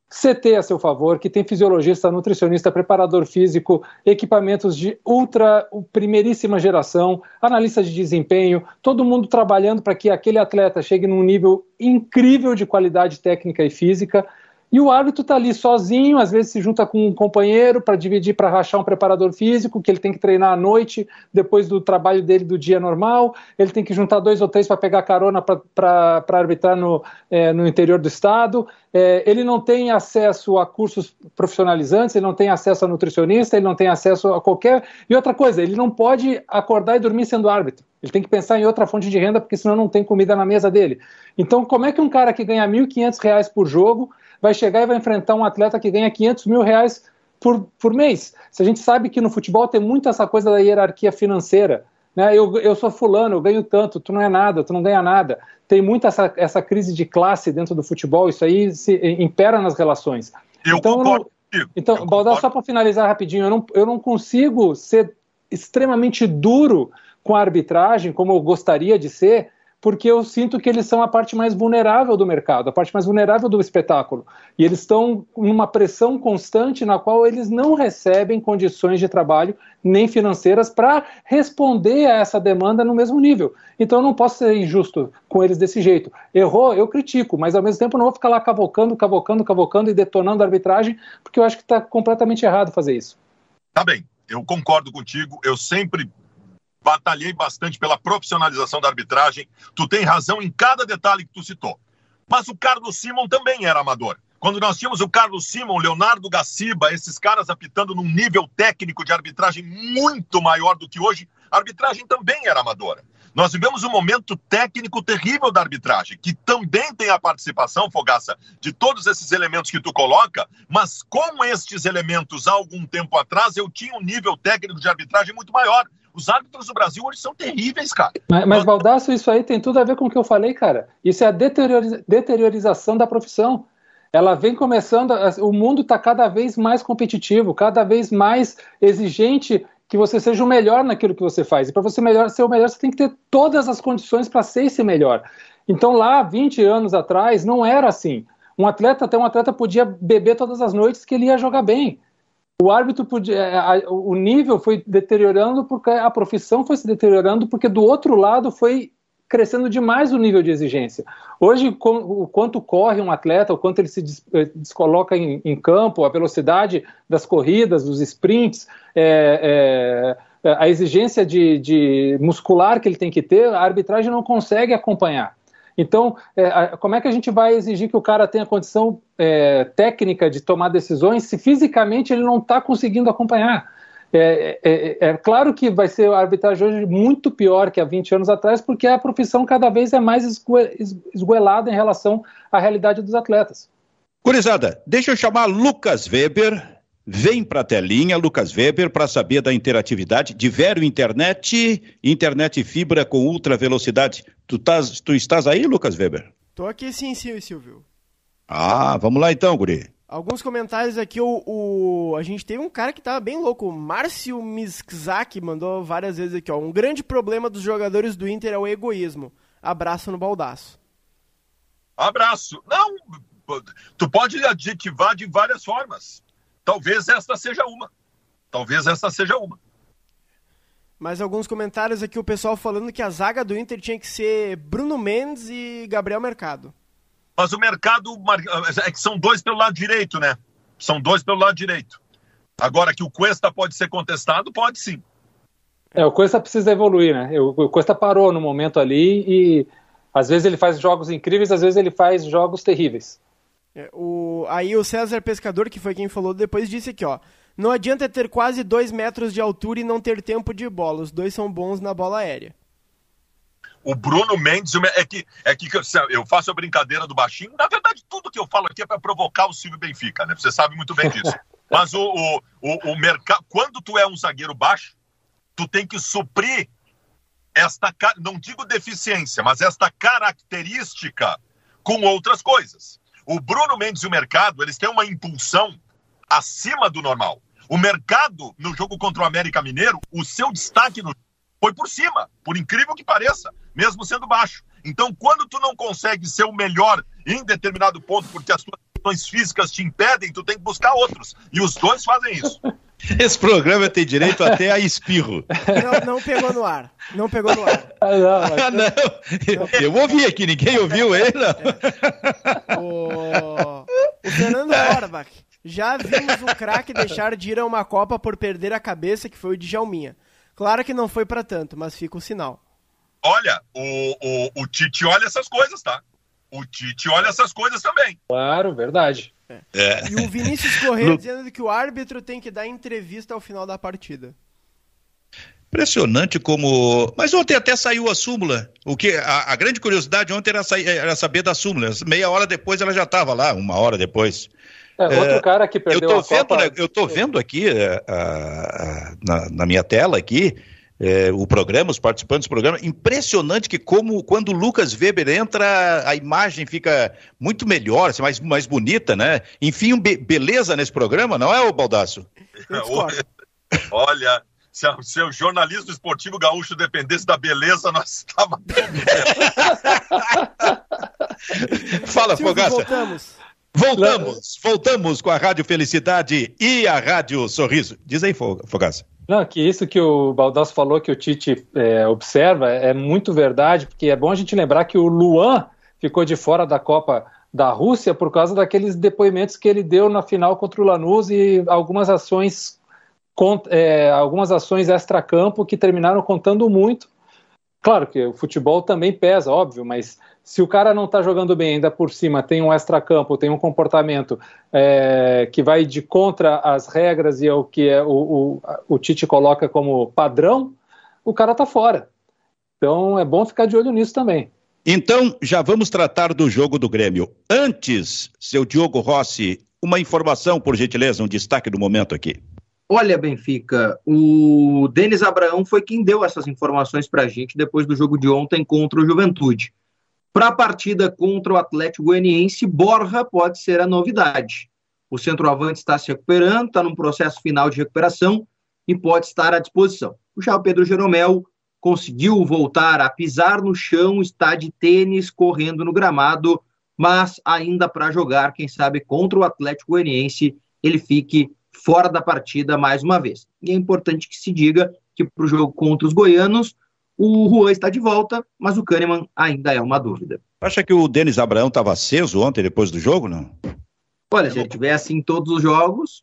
CT a seu favor, que tem fisiologista, nutricionista, preparador físico, equipamentos de ultra primeiríssima geração, analista de desempenho, todo mundo trabalhando para que aquele atleta chegue num nível incrível de qualidade técnica e física e o árbitro está ali sozinho, às vezes se junta com um companheiro para dividir, para rachar um preparador físico, que ele tem que treinar à noite, depois do trabalho dele do dia normal. Ele tem que juntar dois ou três para pegar carona para arbitrar no, é, no interior do estado. É, ele não tem acesso a cursos profissionalizantes, ele não tem acesso a nutricionista, ele não tem acesso a qualquer. E outra coisa, ele não pode acordar e dormir sendo árbitro. Ele tem que pensar em outra fonte de renda, porque senão não tem comida na mesa dele. Então, como é que um cara que ganha R$ 1.500 por jogo vai chegar e vai enfrentar um atleta que ganha 500 mil reais por, por mês. Se a gente sabe que no futebol tem muito essa coisa da hierarquia financeira, né? Eu, eu sou fulano, eu ganho tanto, tu não é nada, tu não ganha nada. Tem muito essa, essa crise de classe dentro do futebol, isso aí se impera nas relações. Eu então, concordo. Então, Baldar, só para finalizar rapidinho, eu não, eu não consigo ser extremamente duro com a arbitragem, como eu gostaria de ser, porque eu sinto que eles são a parte mais vulnerável do mercado, a parte mais vulnerável do espetáculo. E eles estão numa pressão constante na qual eles não recebem condições de trabalho nem financeiras para responder a essa demanda no mesmo nível. Então eu não posso ser injusto com eles desse jeito. Errou, eu critico, mas ao mesmo tempo não vou ficar lá cavocando, cavocando, cavocando e detonando a arbitragem, porque eu acho que está completamente errado fazer isso. Tá bem, eu concordo contigo. Eu sempre batalhei bastante pela profissionalização da arbitragem. Tu tem razão em cada detalhe que tu citou. Mas o Carlos Simon também era amador. Quando nós tínhamos o Carlos Simon, Leonardo Gaciba, esses caras apitando num nível técnico de arbitragem muito maior do que hoje, a arbitragem também era amadora. Nós vivemos um momento técnico terrível da arbitragem, que também tem a participação, Fogaça, de todos esses elementos que tu coloca, mas com estes elementos há algum tempo atrás, eu tinha um nível técnico de arbitragem muito maior. Os árbitros do Brasil hoje são terríveis, cara. Mas, mas Baldasso, isso aí tem tudo a ver com o que eu falei, cara. Isso é a deteriorização da profissão. Ela vem começando, o mundo está cada vez mais competitivo, cada vez mais exigente que você seja o melhor naquilo que você faz. E para você melhor, ser o melhor, você tem que ter todas as condições para ser esse melhor. Então lá, 20 anos atrás, não era assim. Um atleta, até um atleta podia beber todas as noites que ele ia jogar bem o árbitro podia, é, o nível foi deteriorando porque a profissão foi se deteriorando porque do outro lado foi crescendo demais o nível de exigência. Hoje, o quanto corre um atleta, o quanto ele se eh, descoloca em, em campo, a velocidade das corridas, dos sprints, é, é, a exigência de, de muscular que ele tem que ter, a arbitragem não consegue acompanhar. Então, é, como é que a gente vai exigir que o cara tenha condição é, técnica de tomar decisões se fisicamente ele não está conseguindo acompanhar? É, é, é, claro que vai ser a arbitragem hoje muito pior que há 20 anos atrás, porque a profissão cada vez é mais esguelada em relação à realidade dos atletas. Curizada, deixa eu chamar Lucas Weber, Vem para a telinha, Lucas Weber, para saber da interatividade de Vero Internet, internet fibra com ultra velocidade. Tu, tás, tu estás aí, Lucas Weber? Tô aqui sim, sim, Silvio. Ah, vamos lá então, guri. Alguns comentários aqui, o, o, a gente teve um cara que tava bem louco, o Márcio Miskzak mandou várias vezes aqui, ó. Um grande problema dos jogadores do Inter é o egoísmo. Abraço no baldaço. Abraço. Não, tu pode adjetivar de várias formas. Talvez esta seja uma. Talvez esta seja uma. Mais alguns comentários aqui, o pessoal falando que a zaga do Inter tinha que ser Bruno Mendes e Gabriel Mercado. Mas o mercado é que são dois pelo lado direito, né? São dois pelo lado direito. Agora que o Cuesta pode ser contestado, pode sim. É, o Cuesta precisa evoluir, né? O Cuesta parou no momento ali e às vezes ele faz jogos incríveis, às vezes ele faz jogos terríveis. É, o, aí o César Pescador, que foi quem falou depois, disse aqui, ó. Não adianta ter quase dois metros de altura e não ter tempo de bola. Os dois são bons na bola aérea. O Bruno Mendes é que, é que eu faço a brincadeira do baixinho. Na verdade, tudo que eu falo aqui é para provocar o Silvio Benfica, né? Você sabe muito bem disso. Mas o, o, o, o mercado. Quando tu é um zagueiro baixo, tu tem que suprir esta, não digo deficiência, mas esta característica com outras coisas. O Bruno Mendes e o mercado, eles têm uma impulsão acima do normal. O mercado, no jogo contra o América Mineiro, o seu destaque no foi por cima, por incrível que pareça, mesmo sendo baixo. Então, quando tu não consegue ser o melhor em determinado ponto, porque as tuas questões físicas te impedem, tu tem que buscar outros. E os dois fazem isso. Esse programa tem direito até a espirro. Não, não pegou no ar. Não pegou no ar. Ah, não, mas... ah, não. Eu ouvi aqui, ninguém ouviu ele, não. É. O... o Fernando Orbach. Já vimos um craque deixar de ir a uma Copa por perder a cabeça, que foi o Djalminha. Claro que não foi para tanto, mas fica o sinal. Olha, o, o, o Tite olha essas coisas, tá? O Tite olha essas coisas também. Claro, verdade. É. É. E o Vinícius Correia dizendo que o árbitro tem que dar entrevista ao final da partida. Impressionante como. Mas ontem até saiu a súmula. O que a, a grande curiosidade ontem era, era, saber da súmula. Meia hora depois ela já estava lá, uma hora depois. É, outro é, cara que perdeu eu tô vendo, Copa... Né, eu estou vendo aqui é, na, na, minha tela aqui é, o programa, os participantes do programa. Impressionante que como quando o Lucas Weber entra, a imagem fica muito melhor, assim, mais, mais bonita, né? Enfim, be beleza nesse programa, não é, o Baldaço? Olha, se, a, se, o jornalismo esportivo gaúcho dependesse da beleza, nós estávamos. Fala, Fogaça. Voltamos. Voltamos, voltamos com a Rádio Felicidade e a Rádio Sorriso. Diz aí, Fogaça. Não, que isso que o Baldasso falou que o Tite é, observa é muito verdade, porque é bom a gente lembrar que o Luan ficou de fora da Copa da Rússia por causa daqueles depoimentos que ele deu na final contra o Lanús e algumas ações é, algumas ações extra-campo que terminaram contando muito. Claro que o futebol também pesa, óbvio, mas se o cara não está jogando bem, ainda por cima tem um extra-campo, tem um comportamento é, que vai de contra as regras e é o que é, o, o, o Tite coloca como padrão, o cara está fora. Então é bom ficar de olho nisso também. Então, já vamos tratar do jogo do Grêmio. Antes, seu Diogo Rossi, uma informação, por gentileza, um destaque do momento aqui. Olha, Benfica, o Denis Abraão foi quem deu essas informações para a gente depois do jogo de ontem contra o Juventude. Para a partida contra o Atlético Goianiense, Borja pode ser a novidade. O centroavante está se recuperando, está num processo final de recuperação e pode estar à disposição. O Pedro Jeromel conseguiu voltar a pisar no chão, está de tênis, correndo no gramado, mas ainda para jogar, quem sabe, contra o Atlético Goianiense, ele fique fora da partida mais uma vez. E é importante que se diga que para o jogo contra os goianos, o Juan está de volta, mas o Kahneman ainda é uma dúvida. Acha que o Denis Abraão estava aceso ontem, depois do jogo, não? Olha, se ele tiver assim em todos os jogos,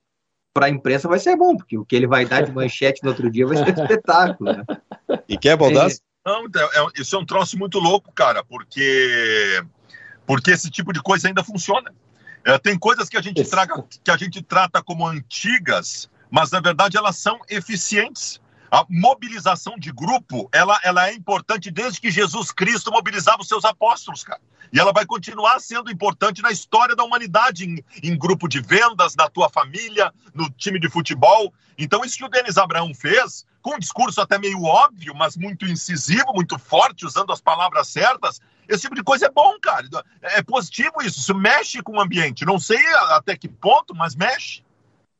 para a imprensa vai ser bom, porque o que ele vai dar de manchete no outro dia vai ser um espetáculo. Né? E quer Baldasso? É... Não, é, é, isso é um troço muito louco, cara, porque porque esse tipo de coisa ainda funciona. É, tem coisas que a gente traga, que a gente trata como antigas, mas na verdade elas são eficientes. A mobilização de grupo, ela, ela é importante desde que Jesus Cristo mobilizava os seus apóstolos, cara. E ela vai continuar sendo importante na história da humanidade, em, em grupo de vendas, na tua família, no time de futebol. Então, isso que o Denis Abraão fez, com um discurso até meio óbvio, mas muito incisivo, muito forte, usando as palavras certas, esse tipo de coisa é bom, cara. É positivo isso, isso mexe com o ambiente. Não sei até que ponto, mas mexe.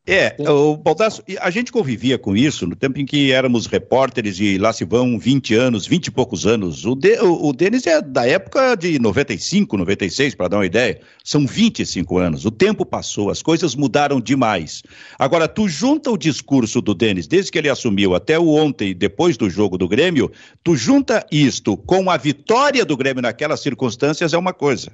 É, o Baldasso, a gente convivia com isso no tempo em que éramos repórteres e lá se vão 20 anos, 20 e poucos anos. O, de, o, o Denis é da época de 95, 96, para dar uma ideia. São 25 anos. O tempo passou, as coisas mudaram demais. Agora, tu junta o discurso do Denis, desde que ele assumiu até o ontem, depois do jogo do Grêmio, tu junta isto com a vitória do Grêmio naquelas circunstâncias, é uma coisa.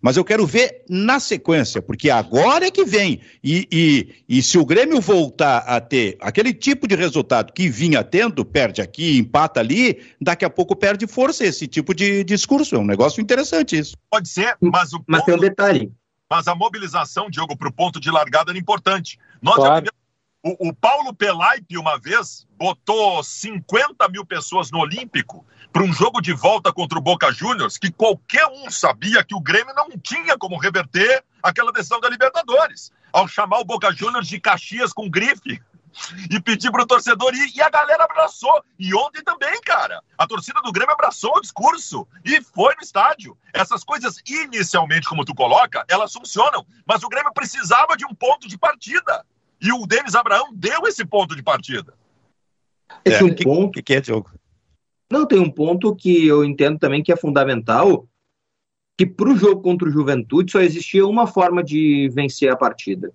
Mas eu quero ver na sequência, porque agora é que vem. E, e, e se o Grêmio voltar a ter aquele tipo de resultado que vinha tendo, perde aqui, empata ali, daqui a pouco perde força esse tipo de discurso. É um negócio interessante isso. Pode ser, mas o Mas tem um detalhe. Mas a mobilização, Diogo, para o ponto de largada era importante. Nós Claro. já o, o Paulo Pelaipe, uma vez, botou 50 mil pessoas no Olímpico para um jogo de volta contra o Boca Juniors, que qualquer um sabia que o Grêmio não tinha como reverter aquela decisão da Libertadores. Ao chamar o Boca Juniors de Caxias com grife e pedir para o torcedor ir, e a galera abraçou. E ontem também, cara. A torcida do Grêmio abraçou o discurso e foi no estádio. Essas coisas, inicialmente, como tu coloca, elas funcionam, mas o Grêmio precisava de um ponto de partida. E o Denis Abraão deu esse ponto de partida. Esse É, um que- ponto. O que, que é, Diogo? Não, tem um ponto que eu entendo também que é fundamental, que para o jogo contra o Juventude só existia uma forma de vencer a partida.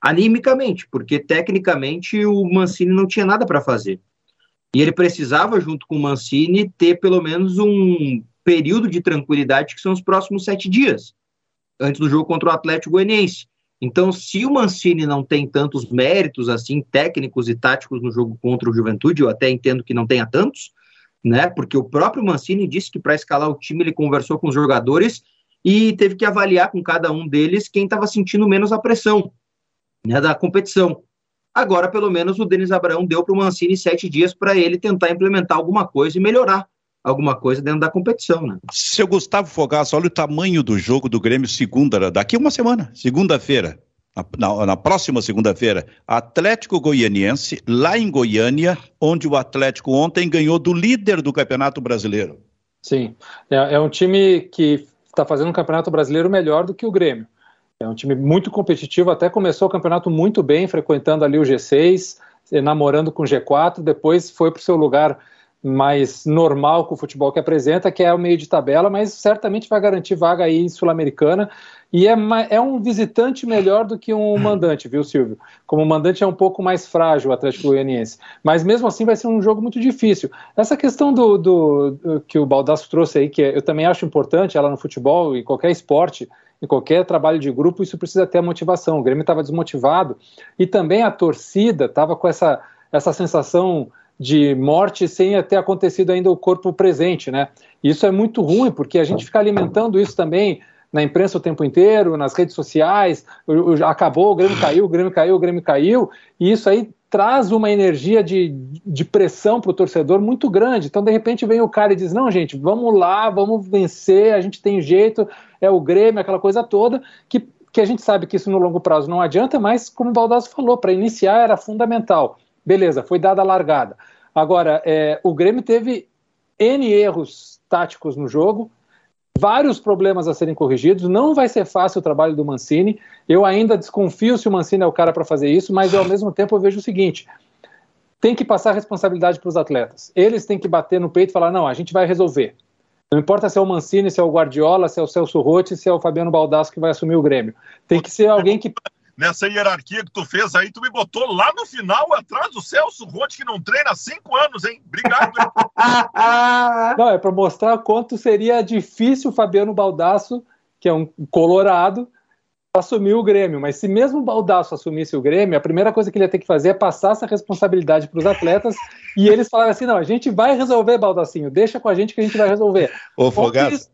Animicamente, porque tecnicamente o Mancini não tinha nada para fazer. E ele precisava, junto com o Mancini, ter pelo menos um período de tranquilidade, que são os próximos sete dias, antes do jogo contra o Atlético Goianiense. Então, se o Mancini não tem tantos méritos assim técnicos e táticos no jogo contra o Juventude, eu até entendo que não tenha tantos, né? Porque o próprio Mancini disse que para escalar o time ele conversou com os jogadores e teve que avaliar com cada um deles quem estava sentindo menos a pressão né, da competição. Agora, pelo menos, o Denis Abraão deu para o Mancini sete dias para ele tentar implementar alguma coisa e melhorar alguma coisa dentro da competição, né? Seu Gustavo Fogaça, olha o tamanho do jogo do Grêmio segunda, daqui uma semana, segunda-feira. Na, na- próxima segunda-feira, Atlético Goianiense, lá em Goiânia, onde o Atlético ontem ganhou do líder do Campeonato Brasileiro. Sim, é, é um time que está fazendo um campeonato brasileiro melhor do que o Grêmio. É um time muito competitivo, até começou o campeonato muito bem, frequentando ali o G6, eh, namorando com o G4, depois foi para o seu lugar mais normal com o futebol que apresenta, que é o meio de tabela, mas certamente vai garantir vaga aí em Sul-Americana. E é, é um visitante melhor do que um mandante, viu, Silvio? Como o mandante é um pouco mais frágil o Atlético Goianiense. Mas mesmo assim vai ser um jogo muito difícil. Essa questão do, do- do- que o Baldasso trouxe aí, que eu também acho importante, ela no futebol, em qualquer esporte, em qualquer trabalho de grupo, isso precisa ter a motivação. O Grêmio estava desmotivado e também a torcida estava com essa, essa sensação de morte sem ter acontecido ainda o corpo presente, né? Isso é muito ruim, porque a gente fica alimentando isso também na imprensa o tempo inteiro, nas redes sociais, acabou, o Grêmio caiu, o Grêmio caiu, o Grêmio caiu, e isso aí traz uma energia de, de pressão para o torcedor muito grande. Então, de repente, vem o cara e diz: não, gente, vamos lá, vamos vencer, a gente tem jeito, é o Grêmio, aquela coisa toda, que, que a gente sabe que isso no longo prazo não adianta, mas, como o Baldasso falou, para iniciar era fundamental. Beleza, foi dada a largada. Agora, é, o Grêmio teve N erros táticos no jogo, vários problemas a serem corrigidos. Não vai ser fácil o trabalho do Mancini. Eu ainda desconfio se o Mancini é o cara para fazer isso, mas ao mesmo tempo eu vejo o seguinte: tem que passar responsabilidade para os atletas. Eles têm que bater no peito e falar: não, a gente vai resolver. Não importa se é o Mancini, se é o Guardiola, se é o Celso Rotti, se é o Fabiano Baldasso que vai assumir o Grêmio. Tem que ser alguém que Nessa hierarquia que tu fez aí, tu me botou lá no final, atrás do Celso Rotti, que não treina há cinco anos, hein? Obrigado? Não, é para mostrar quanto seria difícil o Fabiano Baldasso, que é um colorado, assumir o Grêmio. Mas se mesmo o Baldasso assumisse o Grêmio, a primeira coisa que ele ia ter que fazer é passar essa responsabilidade para os atletas e eles falaram assim: não, a gente vai resolver, Baldacinho, deixa com a gente que a gente vai resolver. Ô,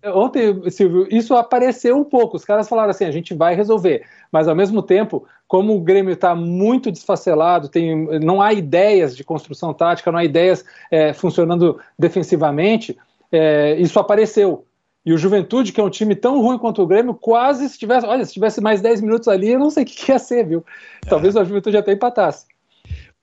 Ontem, ontem, Silvio, isso apareceu um pouco. Os caras falaram assim: a gente vai resolver. Mas ao mesmo tempo, como o Grêmio está muito desfacelado, tem, não há ideias de construção tática, não há ideias é, funcionando defensivamente, é, isso apareceu. E o Juventude, que é um time tão ruim quanto o Grêmio, quase se tivesse. Olha, se tivesse mais 10 minutos ali, eu não sei o que, que ia ser, viu? Talvez a Juventude até empatasse.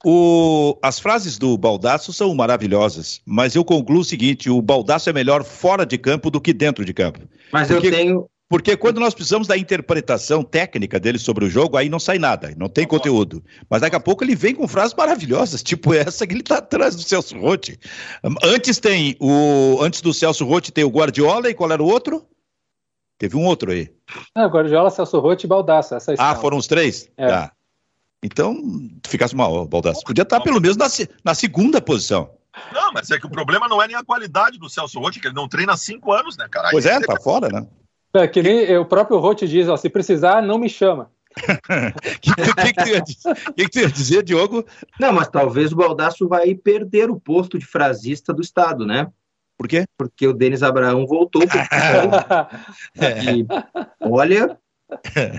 o- as frases do Baldaço são maravilhosas, mas eu concluo o seguinte: o Baldaço é melhor fora de campo do que dentro de campo. Mas Porque- eu tenho, Porque quando nós precisamos da interpretação técnica dele sobre o jogo, aí não sai nada, não tem conteúdo. Mas daqui a pouco ele vem com frases maravilhosas, tipo essa que ele está atrás do Celso Rotti. Antes tem o. Antes do Celso Rotti tem o Guardiola e qual era o outro? Teve um outro aí. Ah, Guardiola, Celso Rotti e Baldasso. Essa ah, foram os três? É. Tá. Então, ficasse mal, Baldasso. Podia estar pelo menos na, na segunda posição. Não, mas é que o problema não é nem a qualidade do Celso Rotti, que ele não treina há cinco anos, né, cara? Pois é, tá fora, né? É, que nem o próprio Rotti diz, ó, se precisar, não me chama. O que, que, que, que, tu ia dizer, Diogo? Não, mas talvez o Baldasso vai perder o posto de frasista do Estado, né? Por quê? Porque o Denis Abraão voltou e, olha,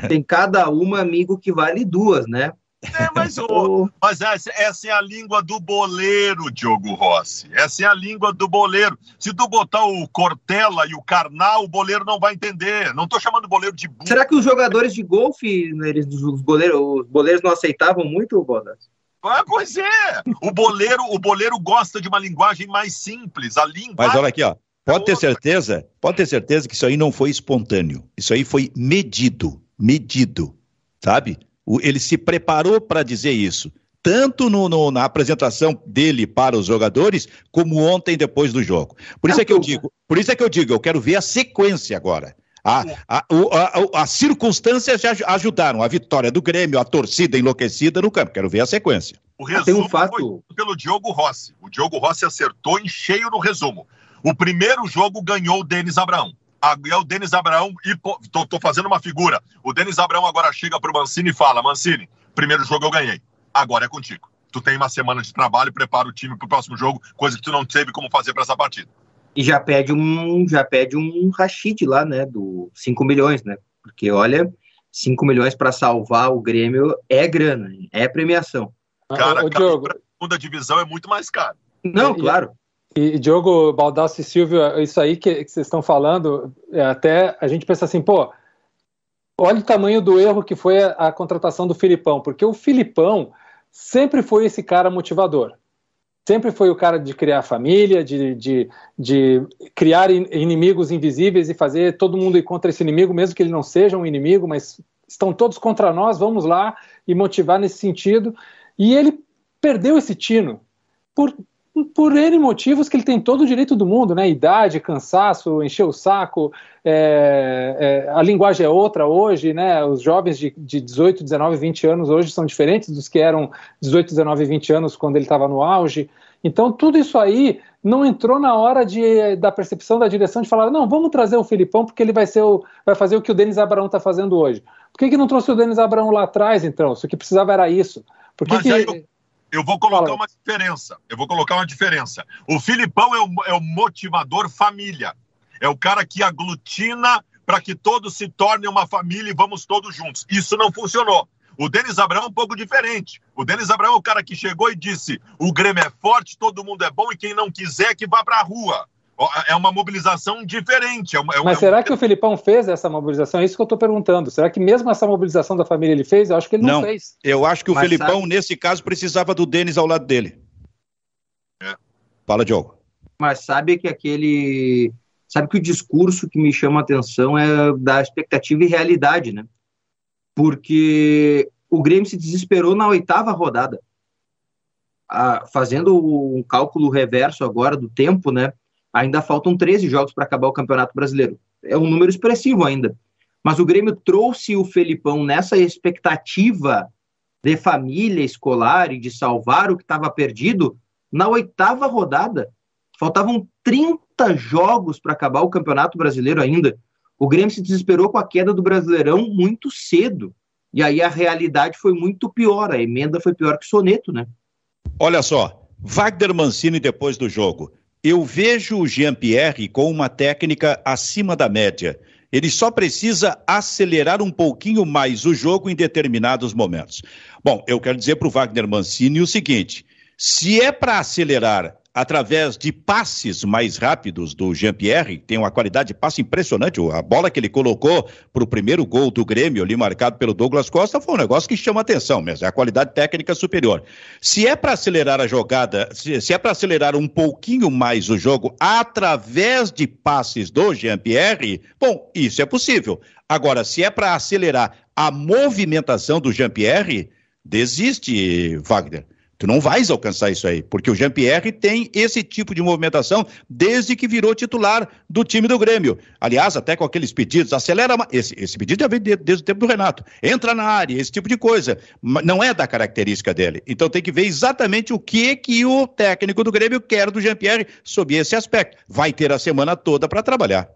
tem cada uma amigo que vale duas, né? É, mas, oh, mas essa, essa, é a língua do boleiro, Diogo Rossi. Essa é a língua do boleiro. Se tu botar o Cortella e o Carnal, o boleiro não vai entender. Não estou chamando o boleiro de burro. Será que os jogadores de golfe, eles, os, goleiros, os boleiros não aceitavam muito, Bodas? Ah, pois é. O boleiro, o boleiro gosta de uma linguagem mais simples. A linguagem... Mas olha aqui, ó. Pode ter certeza, pode ter certeza que isso aí não foi espontâneo. Isso aí foi medido, medido, sabe? Ele se preparou para dizer isso, tanto no, no, na apresentação dele para os jogadores, como ontem depois do jogo. Por isso é que eu digo, por isso é que eu digo, eu quero ver a sequência agora. A, a, a, as circunstâncias já ajudaram a vitória do Grêmio, a torcida enlouquecida no campo. Quero ver a sequência. O resumo Tem um fato... foi pelo Diogo Rossi. O Diogo Rossi acertou em cheio no resumo. O primeiro jogo ganhou o Denis Abraão é o Denis Abraão, e tô, tô, fazendo uma figura. O Denis Abraão agora chega pro Mancini e fala: Mancini, primeiro jogo eu ganhei, agora é contigo. Tu tem uma semana de trabalho, e prepara o time pro próximo jogo, coisa que tu não teve como fazer para essa partida. E já pede um, já pede um Rashid lá, né, do 5 milhões, né? Porque olha, 5 milhões para salvar o Grêmio é grana, é premiação. Cara, o, o Diogo... segunda divisão é muito mais caro. Não, claro. E, Diogo, Baldassi e Silvio, isso aí que, que vocês estão falando, é, até a gente pensa assim, pô, olha o tamanho do erro que foi a, a, contratação do Filipão, porque o Filipão sempre foi esse cara motivador. Sempre foi o cara de criar família, de, de, de criar inimigos invisíveis e fazer todo mundo ir contra esse inimigo, mesmo que ele não seja um inimigo, mas estão todos contra nós, vamos lá e motivar nesse sentido. E ele perdeu esse tino por por N motivos que ele tem todo o direito do mundo, né? Idade, cansaço, encher o saco, é, é, a linguagem é outra hoje, né? Os jovens de, de 18, 19, 20 anos hoje são diferentes dos que eram 18, 19, 20 anos quando ele estava no auge. Então, tudo isso aí não entrou na hora de, da percepção da direção de falar, não, vamos trazer o Filipão porque ele vai, ser o, vai fazer o que o Denis Abraão está fazendo hoje. Por que, que não trouxe o Denis Abraão lá atrás, então? Se o que precisava era isso. Por que, que... Eu vou colocar Fala. uma diferença. Eu vou colocar uma diferença. O Filipão é o, é o motivador família. É o cara que aglutina para que todos se tornem uma família e vamos todos juntos. Isso não funcionou. O Denis Abraão é um pouco diferente. O Denis Abraão é o cara que chegou e disse: o Grêmio é forte, todo mundo é bom e quem não quiser que vá para a rua. É uma mobilização diferente. É uma, é Mas será que o Filipão fez essa mobilização? É isso que eu estou perguntando. Será que mesmo essa mobilização da família ele fez? Eu acho que ele não, não fez. Eu acho que o Mas Filipão, sabe... nesse caso, precisava do Denis ao lado dele. É. Fala, Diogo. Mas sabe que aquele. Sabe que o discurso que me chama a atenção é da expectativa e realidade, né? Porque o Grêmio se desesperou na oitava rodada. Ah, fazendo um cálculo reverso agora do tempo, né? Ainda faltam 13 jogos para acabar o Campeonato Brasileiro. É um número expressivo ainda. Mas o Grêmio trouxe o Felipão nessa expectativa de família escolar e de salvar o que estava perdido na oitava rodada. Faltavam 30 jogos para acabar o Campeonato Brasileiro ainda. O Grêmio se desesperou com a queda do Brasileirão muito cedo. E aí a realidade foi muito pior. A emenda foi pior que o soneto, né? Olha só, Wagner Mancini depois do jogo. Eu vejo o Jean-Pierre com uma técnica acima da média. Ele só precisa acelerar um pouquinho mais o jogo em determinados momentos. Bom, eu quero dizer para o Wagner Mancini o seguinte: se é para acelerar através de passes mais rápidos do Jean-Pierre, tem uma qualidade de passe impressionante. A bola que ele colocou para o primeiro gol do Grêmio, ali marcado pelo Douglas Costa, foi um negócio que chama atenção mesmo. É a qualidade técnica superior. Se é para acelerar a jogada, se, é para acelerar um pouquinho mais o jogo através de passes do Jean-Pierre, bom, isso é possível. Agora, se é para acelerar a movimentação do Jean-Pierre, desiste, Wagner. Tu não vais alcançar isso aí, porque o Jean-Pierre tem esse tipo de movimentação desde que virou titular do time do Grêmio. Aliás, até com aqueles pedidos, acelera. Esse, esse pedido já vem desde o tempo do Renato. Entra na área, esse tipo de coisa. Não é da característica dele. Então tem que ver exatamente o que que o técnico do Grêmio quer do Jean-Pierre sob esse aspecto. Vai ter a semana toda para trabalhar.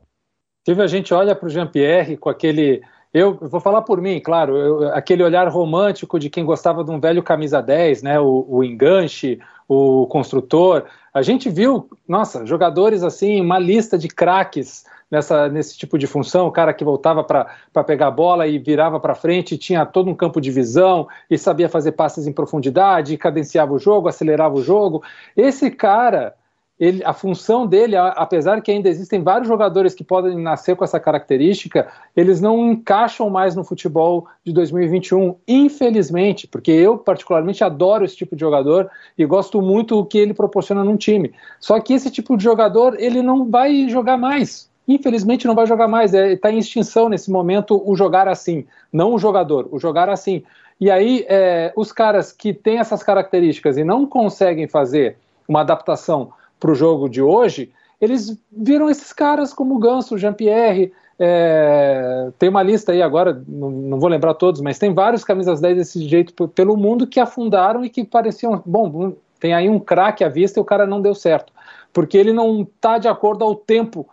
Tive a gente olha para o Jean-Pierre com aquele eu vou falar por mim, claro, eu, aquele olhar romântico de quem gostava de um velho camisa 10, né, o, o enganche, o construtor. A gente viu, nossa, jogadores assim, uma lista de craques nessa, nesse tipo de função, o cara que voltava para pegar a bola e virava para frente, tinha todo um campo de visão e sabia fazer passes em profundidade, cadenciava o jogo, acelerava o jogo. Esse cara ele, a função dele, apesar que ainda existem vários jogadores que podem nascer com essa característica, eles não encaixam mais no futebol de 2021, infelizmente, porque eu particularmente adoro esse tipo de jogador e gosto muito do que ele proporciona num time. Só que esse tipo de jogador, ele não vai jogar mais. Infelizmente não vai jogar mais, está é, tá em extinção nesse momento o jogar assim, não o jogador, o jogar assim. E aí, é, os caras que têm essas características e não conseguem fazer uma adaptação para o jogo de hoje, eles viram esses caras como o Ganso, o Jean-Pierre, é, tem uma lista aí agora, não, não, vou lembrar todos, mas tem vários camisas 10 desse jeito pelo mundo que afundaram e que pareciam, bom, tem aí um craque à vista e o cara não deu certo, porque ele não está de acordo ao tempo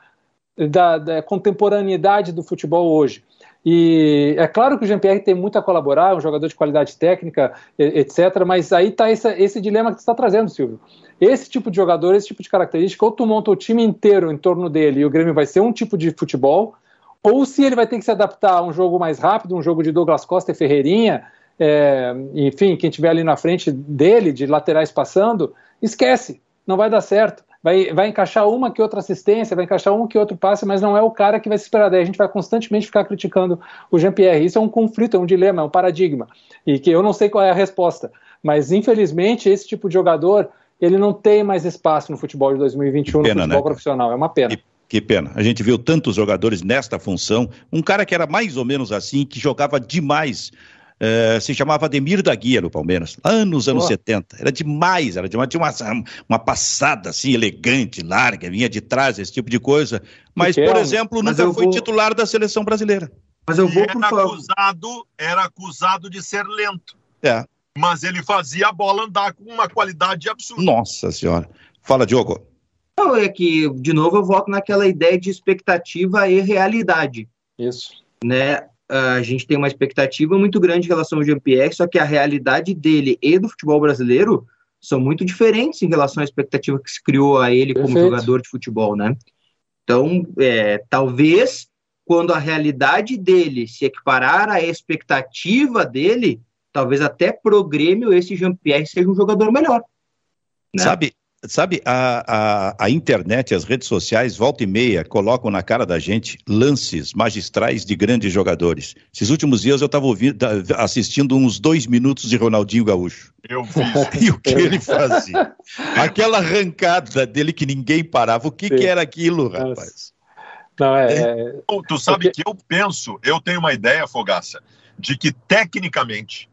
da, da, contemporaneidade do futebol hoje. E é claro que o Jean-Pierre tem muito a colaborar, é um jogador de qualidade técnica, etc., mas aí está esse, esse dilema que você está trazendo, Silvio. Esse tipo de jogador, esse tipo de característica, ou tu monta o time inteiro em torno dele e o Grêmio vai ser um tipo de futebol, ou se ele vai ter que se adaptar a um jogo mais rápido, um jogo de Douglas Costa e Ferreirinha, é, enfim, quem tiver ali na frente dele, de laterais passando, esquece, não vai dar certo. Vai, vai encaixar uma que outra assistência, vai encaixar um que outro passe, mas não é o cara que vai se esperar. Daí a gente vai constantemente ficar criticando o Jean-Pierre. Isso é um conflito, é um dilema, é um paradigma. E que eu não sei qual é a resposta. Mas, infelizmente, esse tipo de jogador ele não tem mais espaço no futebol de 2021, pena, no futebol né? profissional. É uma pena. Que, que pena. A gente viu tantos jogadores nesta função. Um cara que era mais ou menos assim, que jogava demais. Uh, se chamava Ademir da Guia no Palmeiras, lá nos anos oh. 70. Era demais, era demais. Tinha uma, uma passada assim, elegante, larga, vinha de trás, esse tipo de coisa. Mas, por exemplo, Mas nunca foi vou... titular da seleção brasileira. Mas eu vou, era acusado, era acusado de ser lento. É mas ele fazia a bola andar com uma qualidade absurda. Nossa Senhora. Fala, Diogo. Não, é que, de novo, eu volto naquela ideia de expectativa e realidade. Isso. Né? A gente tem uma expectativa muito grande em relação ao Jean-Pierre, só que a realidade dele e do futebol brasileiro são muito diferentes em relação à expectativa que se criou a ele Perfeito. como jogador de futebol, né? Então, é, talvez quando a realidade dele se equiparar à expectativa dele, talvez até pro Grêmio esse Jean-Pierre seja um jogador melhor. Né? Sabe, sabe a, a, a, internet, as redes sociais, volta e meia, colocam na cara da gente lances magistrais de grandes jogadores. Esses últimos dias eu estava assistindo uns dois minutos de Ronaldinho Gaúcho. Eu vi. e o que ele fazia? Aquela arrancada dele que ninguém parava. O que, que era aquilo, rapaz? Não, é... é. Tu sabe Porque... que eu penso, eu tenho uma ideia, Fogaça, de que tecnicamente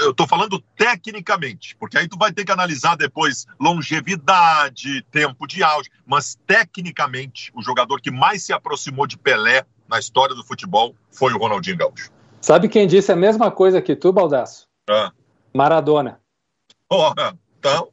eu estou falando tecnicamente, porque aí tu vai ter que analisar depois longevidade, tempo de auge, mas tecnicamente o jogador que mais se aproximou de Pelé na história do futebol foi o Ronaldinho Gaúcho. Sabe quem disse a mesma coisa que tu, Baldasso? Ah. Maradona. Porra, então.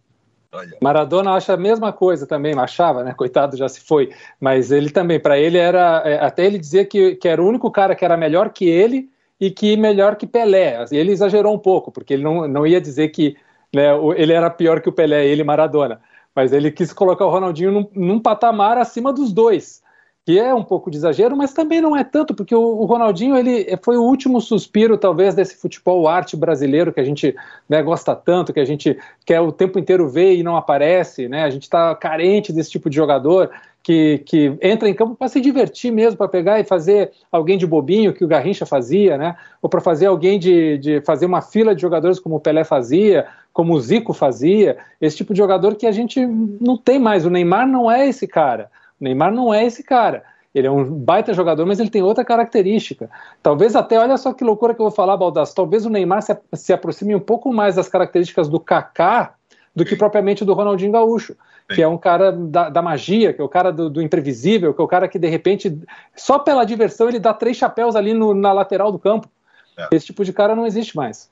Maradona acha a mesma coisa também, achava, né? Coitado, já se foi. Mas ele também, para ele era. É, até ele dizia que, que era o único cara que era melhor que ele e que melhor que Pelé. Ele exagerou um pouco, porque ele não, não ia dizer que né, ele era pior que o Pelé, ele Maradona. Mas ele quis colocar o Ronaldinho num, num patamar acima dos dois. Que é um pouco de exagero, mas também não é tanto, porque o, Ronaldinho ele foi o último suspiro, talvez, desse futebol arte brasileiro que a gente né, gosta tanto, que a gente quer o tempo inteiro ver e não aparece, né? A gente está carente desse tipo de jogador que, que entra em campo para se divertir mesmo, para pegar e fazer alguém de bobinho, que o Garrincha fazia, né? Ou para fazer alguém de, de fazer uma fila de jogadores como o Pelé fazia, como o Zico fazia, esse tipo de jogador que a gente não tem mais. O Neymar não é esse cara. O Neymar não é esse cara. Ele é um baita jogador, mas ele tem outra característica. Talvez até, olha só que loucura que eu vou falar, Baldasso, talvez o Neymar se, se aproxime um pouco mais das características do Kaká do que propriamente do Ronaldinho Gaúcho, que é um cara da, da magia, que é o cara do, do, imprevisível, que é o cara que de repente, só pela diversão, ele dá três chapéus ali no, na lateral do campo. É. Esse tipo de cara não existe mais.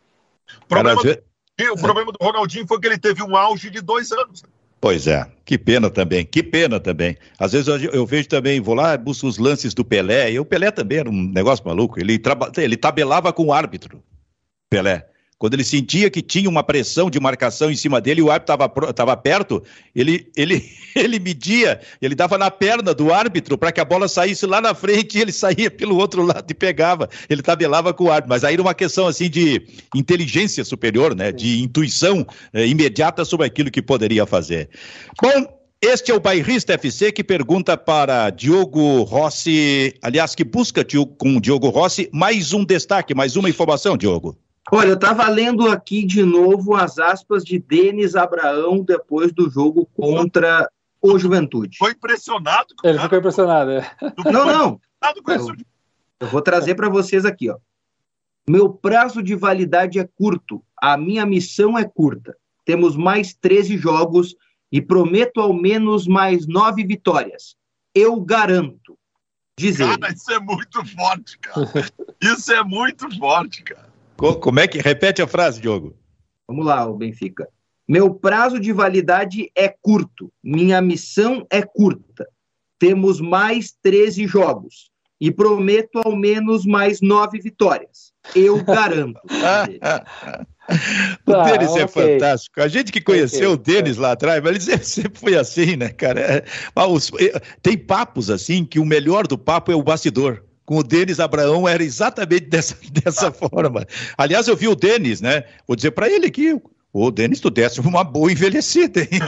O problema, do, o problema do Ronaldinho foi que ele teve um auge de dois anos. Pois é, que pena também, que pena também. Às vezes eu, eu, vejo também, vou lá, busco os lances do Pelé, e o Pelé também era um negócio maluco, ele, ele tabelava com o árbitro, Pelé. Quando ele sentia que tinha uma pressão de marcação em cima dele e o árbitro estava perto, ele, ele, ele media, ele dava na perna do árbitro para que a bola saísse lá na frente e ele saía pelo outro lado e pegava. Ele tabelava com o árbitro. Mas aí era uma questão assim de inteligência superior, né? de intuição é, imediata sobre aquilo que poderia fazer. Bom, este é o Bairrista FC que pergunta para Diogo Rossi, aliás, que busca com Diogo Rossi mais um destaque, mais uma informação, Diogo. Olha, eu estava lendo aqui de novo as aspas de Denis Abraão depois do jogo contra o Juventude. Foi impressionado. Ele ficou impressionado. É. Não, não. Eu, eu vou trazer para vocês aqui, ó. Meu prazo de validade é curto, a minha missão é curta. Temos mais 13 jogos e prometo ao menos mais nove vitórias. Eu garanto. Diz cara, ele. isso é muito forte, cara. Isso é muito forte, cara. Como é que. Repete a frase, Diogo. Vamos lá, o Benfica. Meu prazo de validade é curto, minha missão é curta. Temos mais 13 jogos e prometo ao menos mais nove vitórias. Eu garanto. o ah, Denis é okay. fantástico. A gente que conheceu okay. o Denis lá atrás, mas ele sempre foi assim, né, cara? É, tem papos assim que o melhor do papo é o bastidor com o Denis Abraão era exatamente dessa, dessa forma. Aliás, eu vi o Denis, né? Vou dizer para ele aqui, Ô, Denis, tu desse uma boa envelhecida, hein?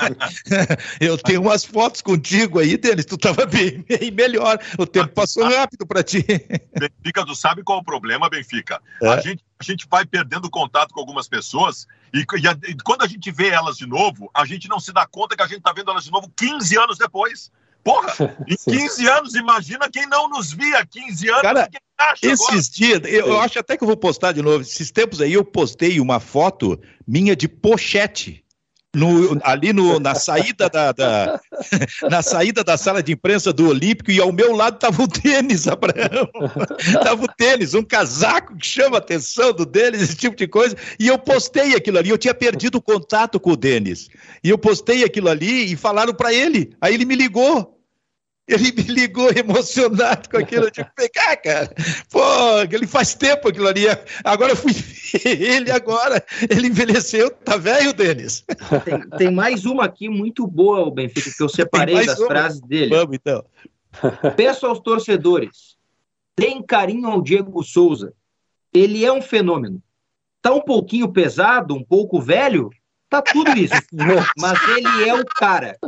eu tenho umas fotos contigo aí, Denis, tu tava bem, bem melhor. O tempo passou rápido para ti. Benfica, tu sabe qual é o problema, Benfica? É. A, gente, a gente vai perdendo contato com algumas pessoas e, e, a, e, quando a gente vê elas de novo, a gente não se dá conta que a gente tá vendo elas de novo 15 anos depois. Porra, em 15 anos, imagina quem não nos via 15 anos. Cara, esses agora? dias, eu, eu acho até que eu vou postar de novo. Esses tempos aí eu postei uma foto minha de pochete. No, ali no, na saída da, da, na saída da sala de imprensa do Olímpico e ao meu lado estava o tênis, Abraão. Tava o tênis, um casaco que chama a atenção do Denis, esse tipo de coisa. E eu postei aquilo ali. Eu tinha perdido o contato com o Denis. E eu postei aquilo ali e falaram para ele. Aí ele me ligou. Ele me ligou emocionado com aquilo. de pegar, cara. Pô, ele faz tempo aquilo ali. Agora eu fui ver ele agora. Ele envelheceu. Tá velho, Denis? Tem, tem, mais uma aqui muito boa, o Benfica, que eu separei das uma? frases dele. Vamos, então. Peço aos torcedores, tem carinho ao Diego Souza. Ele é um fenômeno. Tá um pouquinho pesado, um pouco velho, tá tudo isso. Mas ele é o cara.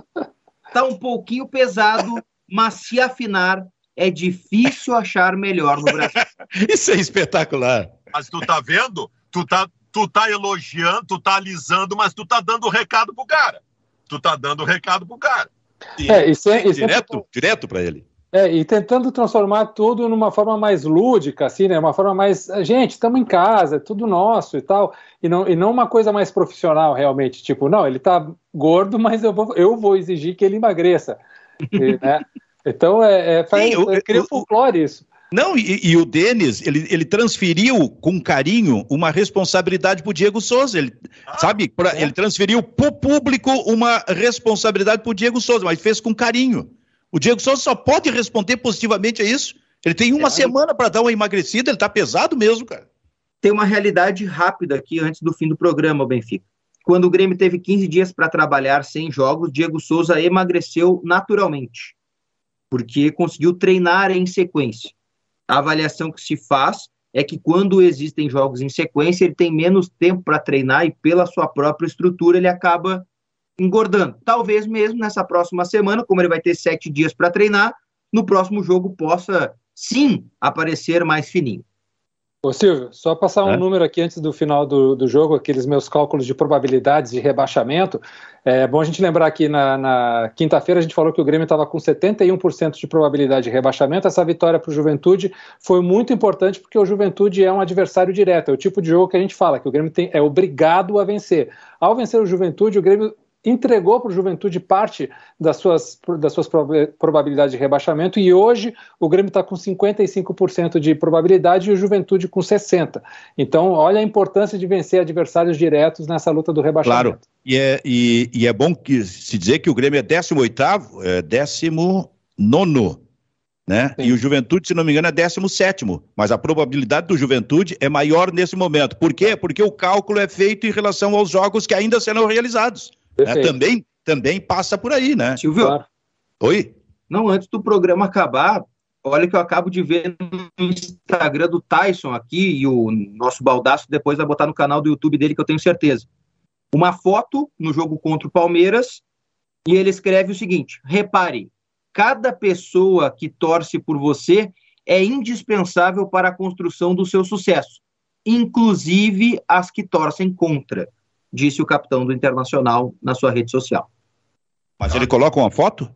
Tá um pouquinho pesado, mas se afinar, é difícil achar melhor no Brasil. Isso é espetacular. Mas tu tá vendo? Tu tá, tu tá elogiando, tu tá alisando, mas tu tá dando o recado pro cara. Tu tá dando o recado pro cara. E, é, isso é, isso direto, é... direto para ele. É, e tentando transformar tudo numa forma mais lúdica, assim, né? Uma forma mais. Gente, estamos em casa, é tudo nosso e tal. E não, e não uma coisa mais profissional, realmente. Tipo, não, ele tá gordo, mas eu vou, eu vou exigir que ele emagreça. E, né? Então, é, é, faz, Sim, é, cria folclore isso. Não, e, e, o Denis, ele, ele transferiu com carinho uma responsabilidade para o Diego Souza. Ele, ah, sabe, pra, é. ele transferiu para o público uma responsabilidade para o Diego Souza, mas fez com carinho. O Diego Souza só pode responder positivamente a isso. Ele tem uma é, semana para dar uma emagrecida, ele está pesado mesmo, cara. Tem uma realidade rápida aqui antes do fim do programa, Benfica. Quando o Grêmio teve 15 dias para trabalhar sem jogos, Diego Souza emagreceu naturalmente. porque conseguiu treinar em sequência. A avaliação que se faz é que quando existem jogos em sequência, ele tem menos tempo para treinar e, pela sua própria estrutura, ele acaba engordando. Talvez mesmo nessa próxima semana, como ele vai ter sete dias para treinar, no próximo jogo possa sim aparecer mais fininho. Ô Silvio, só passar um é. número aqui antes do final do, do jogo, aqueles meus cálculos de probabilidades de rebaixamento. É bom a gente lembrar que na, na quinta-feira a gente falou que o Grêmio estava com 71% de probabilidade de rebaixamento. Essa vitória para o Juventude foi muito importante porque o Juventude é um adversário direto, é o tipo de jogo que a gente fala, que o Grêmio tem, é obrigado a vencer. Ao vencer o Juventude, o Grêmio entregou para o Juventude parte das suas, das suas probabilidades de rebaixamento e hoje o Grêmio está com 55% de probabilidade e o Juventude com 60%. Então, olha a importância de vencer adversários diretos nessa luta do rebaixamento. Claro, e é, e, e é bom que, se dizer que o Grêmio é 18º, é 19 né? E o Juventude, se não me engano, é 17, mas a probabilidade do Juventude é maior nesse momento. Por quê? Porque o cálculo é feito em relação aos jogos que ainda serão realizados. Né? Também, também passa por aí, né? Silvio. Claro. Oi? Não, antes do programa acabar, olha que eu acabo de ver no Instagram do Tyson aqui, e o nosso baldaço depois vai botar no canal do YouTube dele, que eu tenho certeza. Uma foto no jogo contra o Palmeiras, e ele escreve o seguinte: repare, cada pessoa que torce por você é indispensável para a construção do seu sucesso, inclusive as que torcem contra disse o capitão do Internacional na sua rede social. Mas ele coloca uma foto?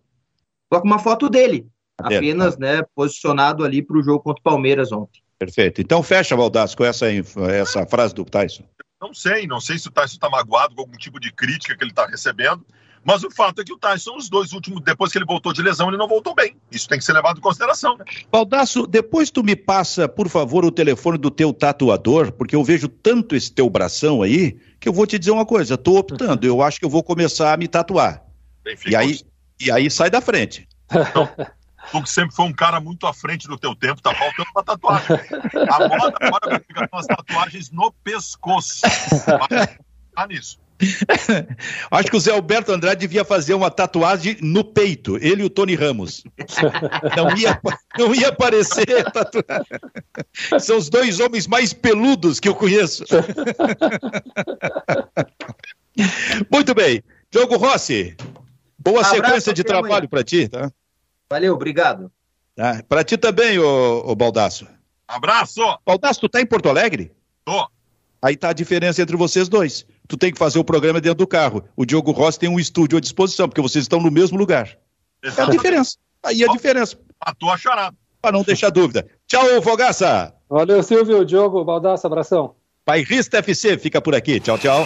Coloca uma foto dele, apenas né, posicionado ali para o jogo contra o Palmeiras ontem. Perfeito. Então fecha, Valdasco, com essa, essa frase do Tyson. Não sei, não sei se o Tyson está magoado com algum tipo de crítica que ele está recebendo, mas o fato é que o Tyson, os dois últimos, depois que ele voltou de lesão, ele não voltou bem. Isso tem que ser levado em consideração. Né? Baldaço, depois tu me passa, por favor, o telefone do teu tatuador, porque eu vejo tanto esse teu bração aí, que eu vou te dizer uma coisa, estou optando, eu acho que eu vou começar a me tatuar. e aí, e aí sai da frente. Então, tu que sempre foi um cara muito à frente do teu tempo, tá faltando uma tatuagem. A moda agora vai ficar com as tatuagens no pescoço. Tá nisso. Acho que o Zé Alberto Andrade devia fazer uma tatuagem no peito, ele e o Tony Ramos. Não ia, não ia aparecer tatuagem. São os dois homens mais peludos que eu conheço. Muito bem. Diogo Rossi, boa Abraço sequência de trabalho para ti. Tá? Valeu, obrigado. Tá. Para ti também, ô, ô Baldaço. Abraço! Baldaço, tu tá em Porto Alegre? Tô. Aí tá a diferença entre vocês dois tu tem que fazer o programa dentro do carro. O Diogo Rossi tem um estúdio à disposição, porque vocês estão no mesmo lugar. Exatamente. É a diferença. Aí é a diferença. Matou a charada. Para não deixar dúvida. Tchau, Fogaça. Valeu, Silvio, Diogo, Baldaço, abração. Bairrista FC fica por aqui. Tchau, tchau.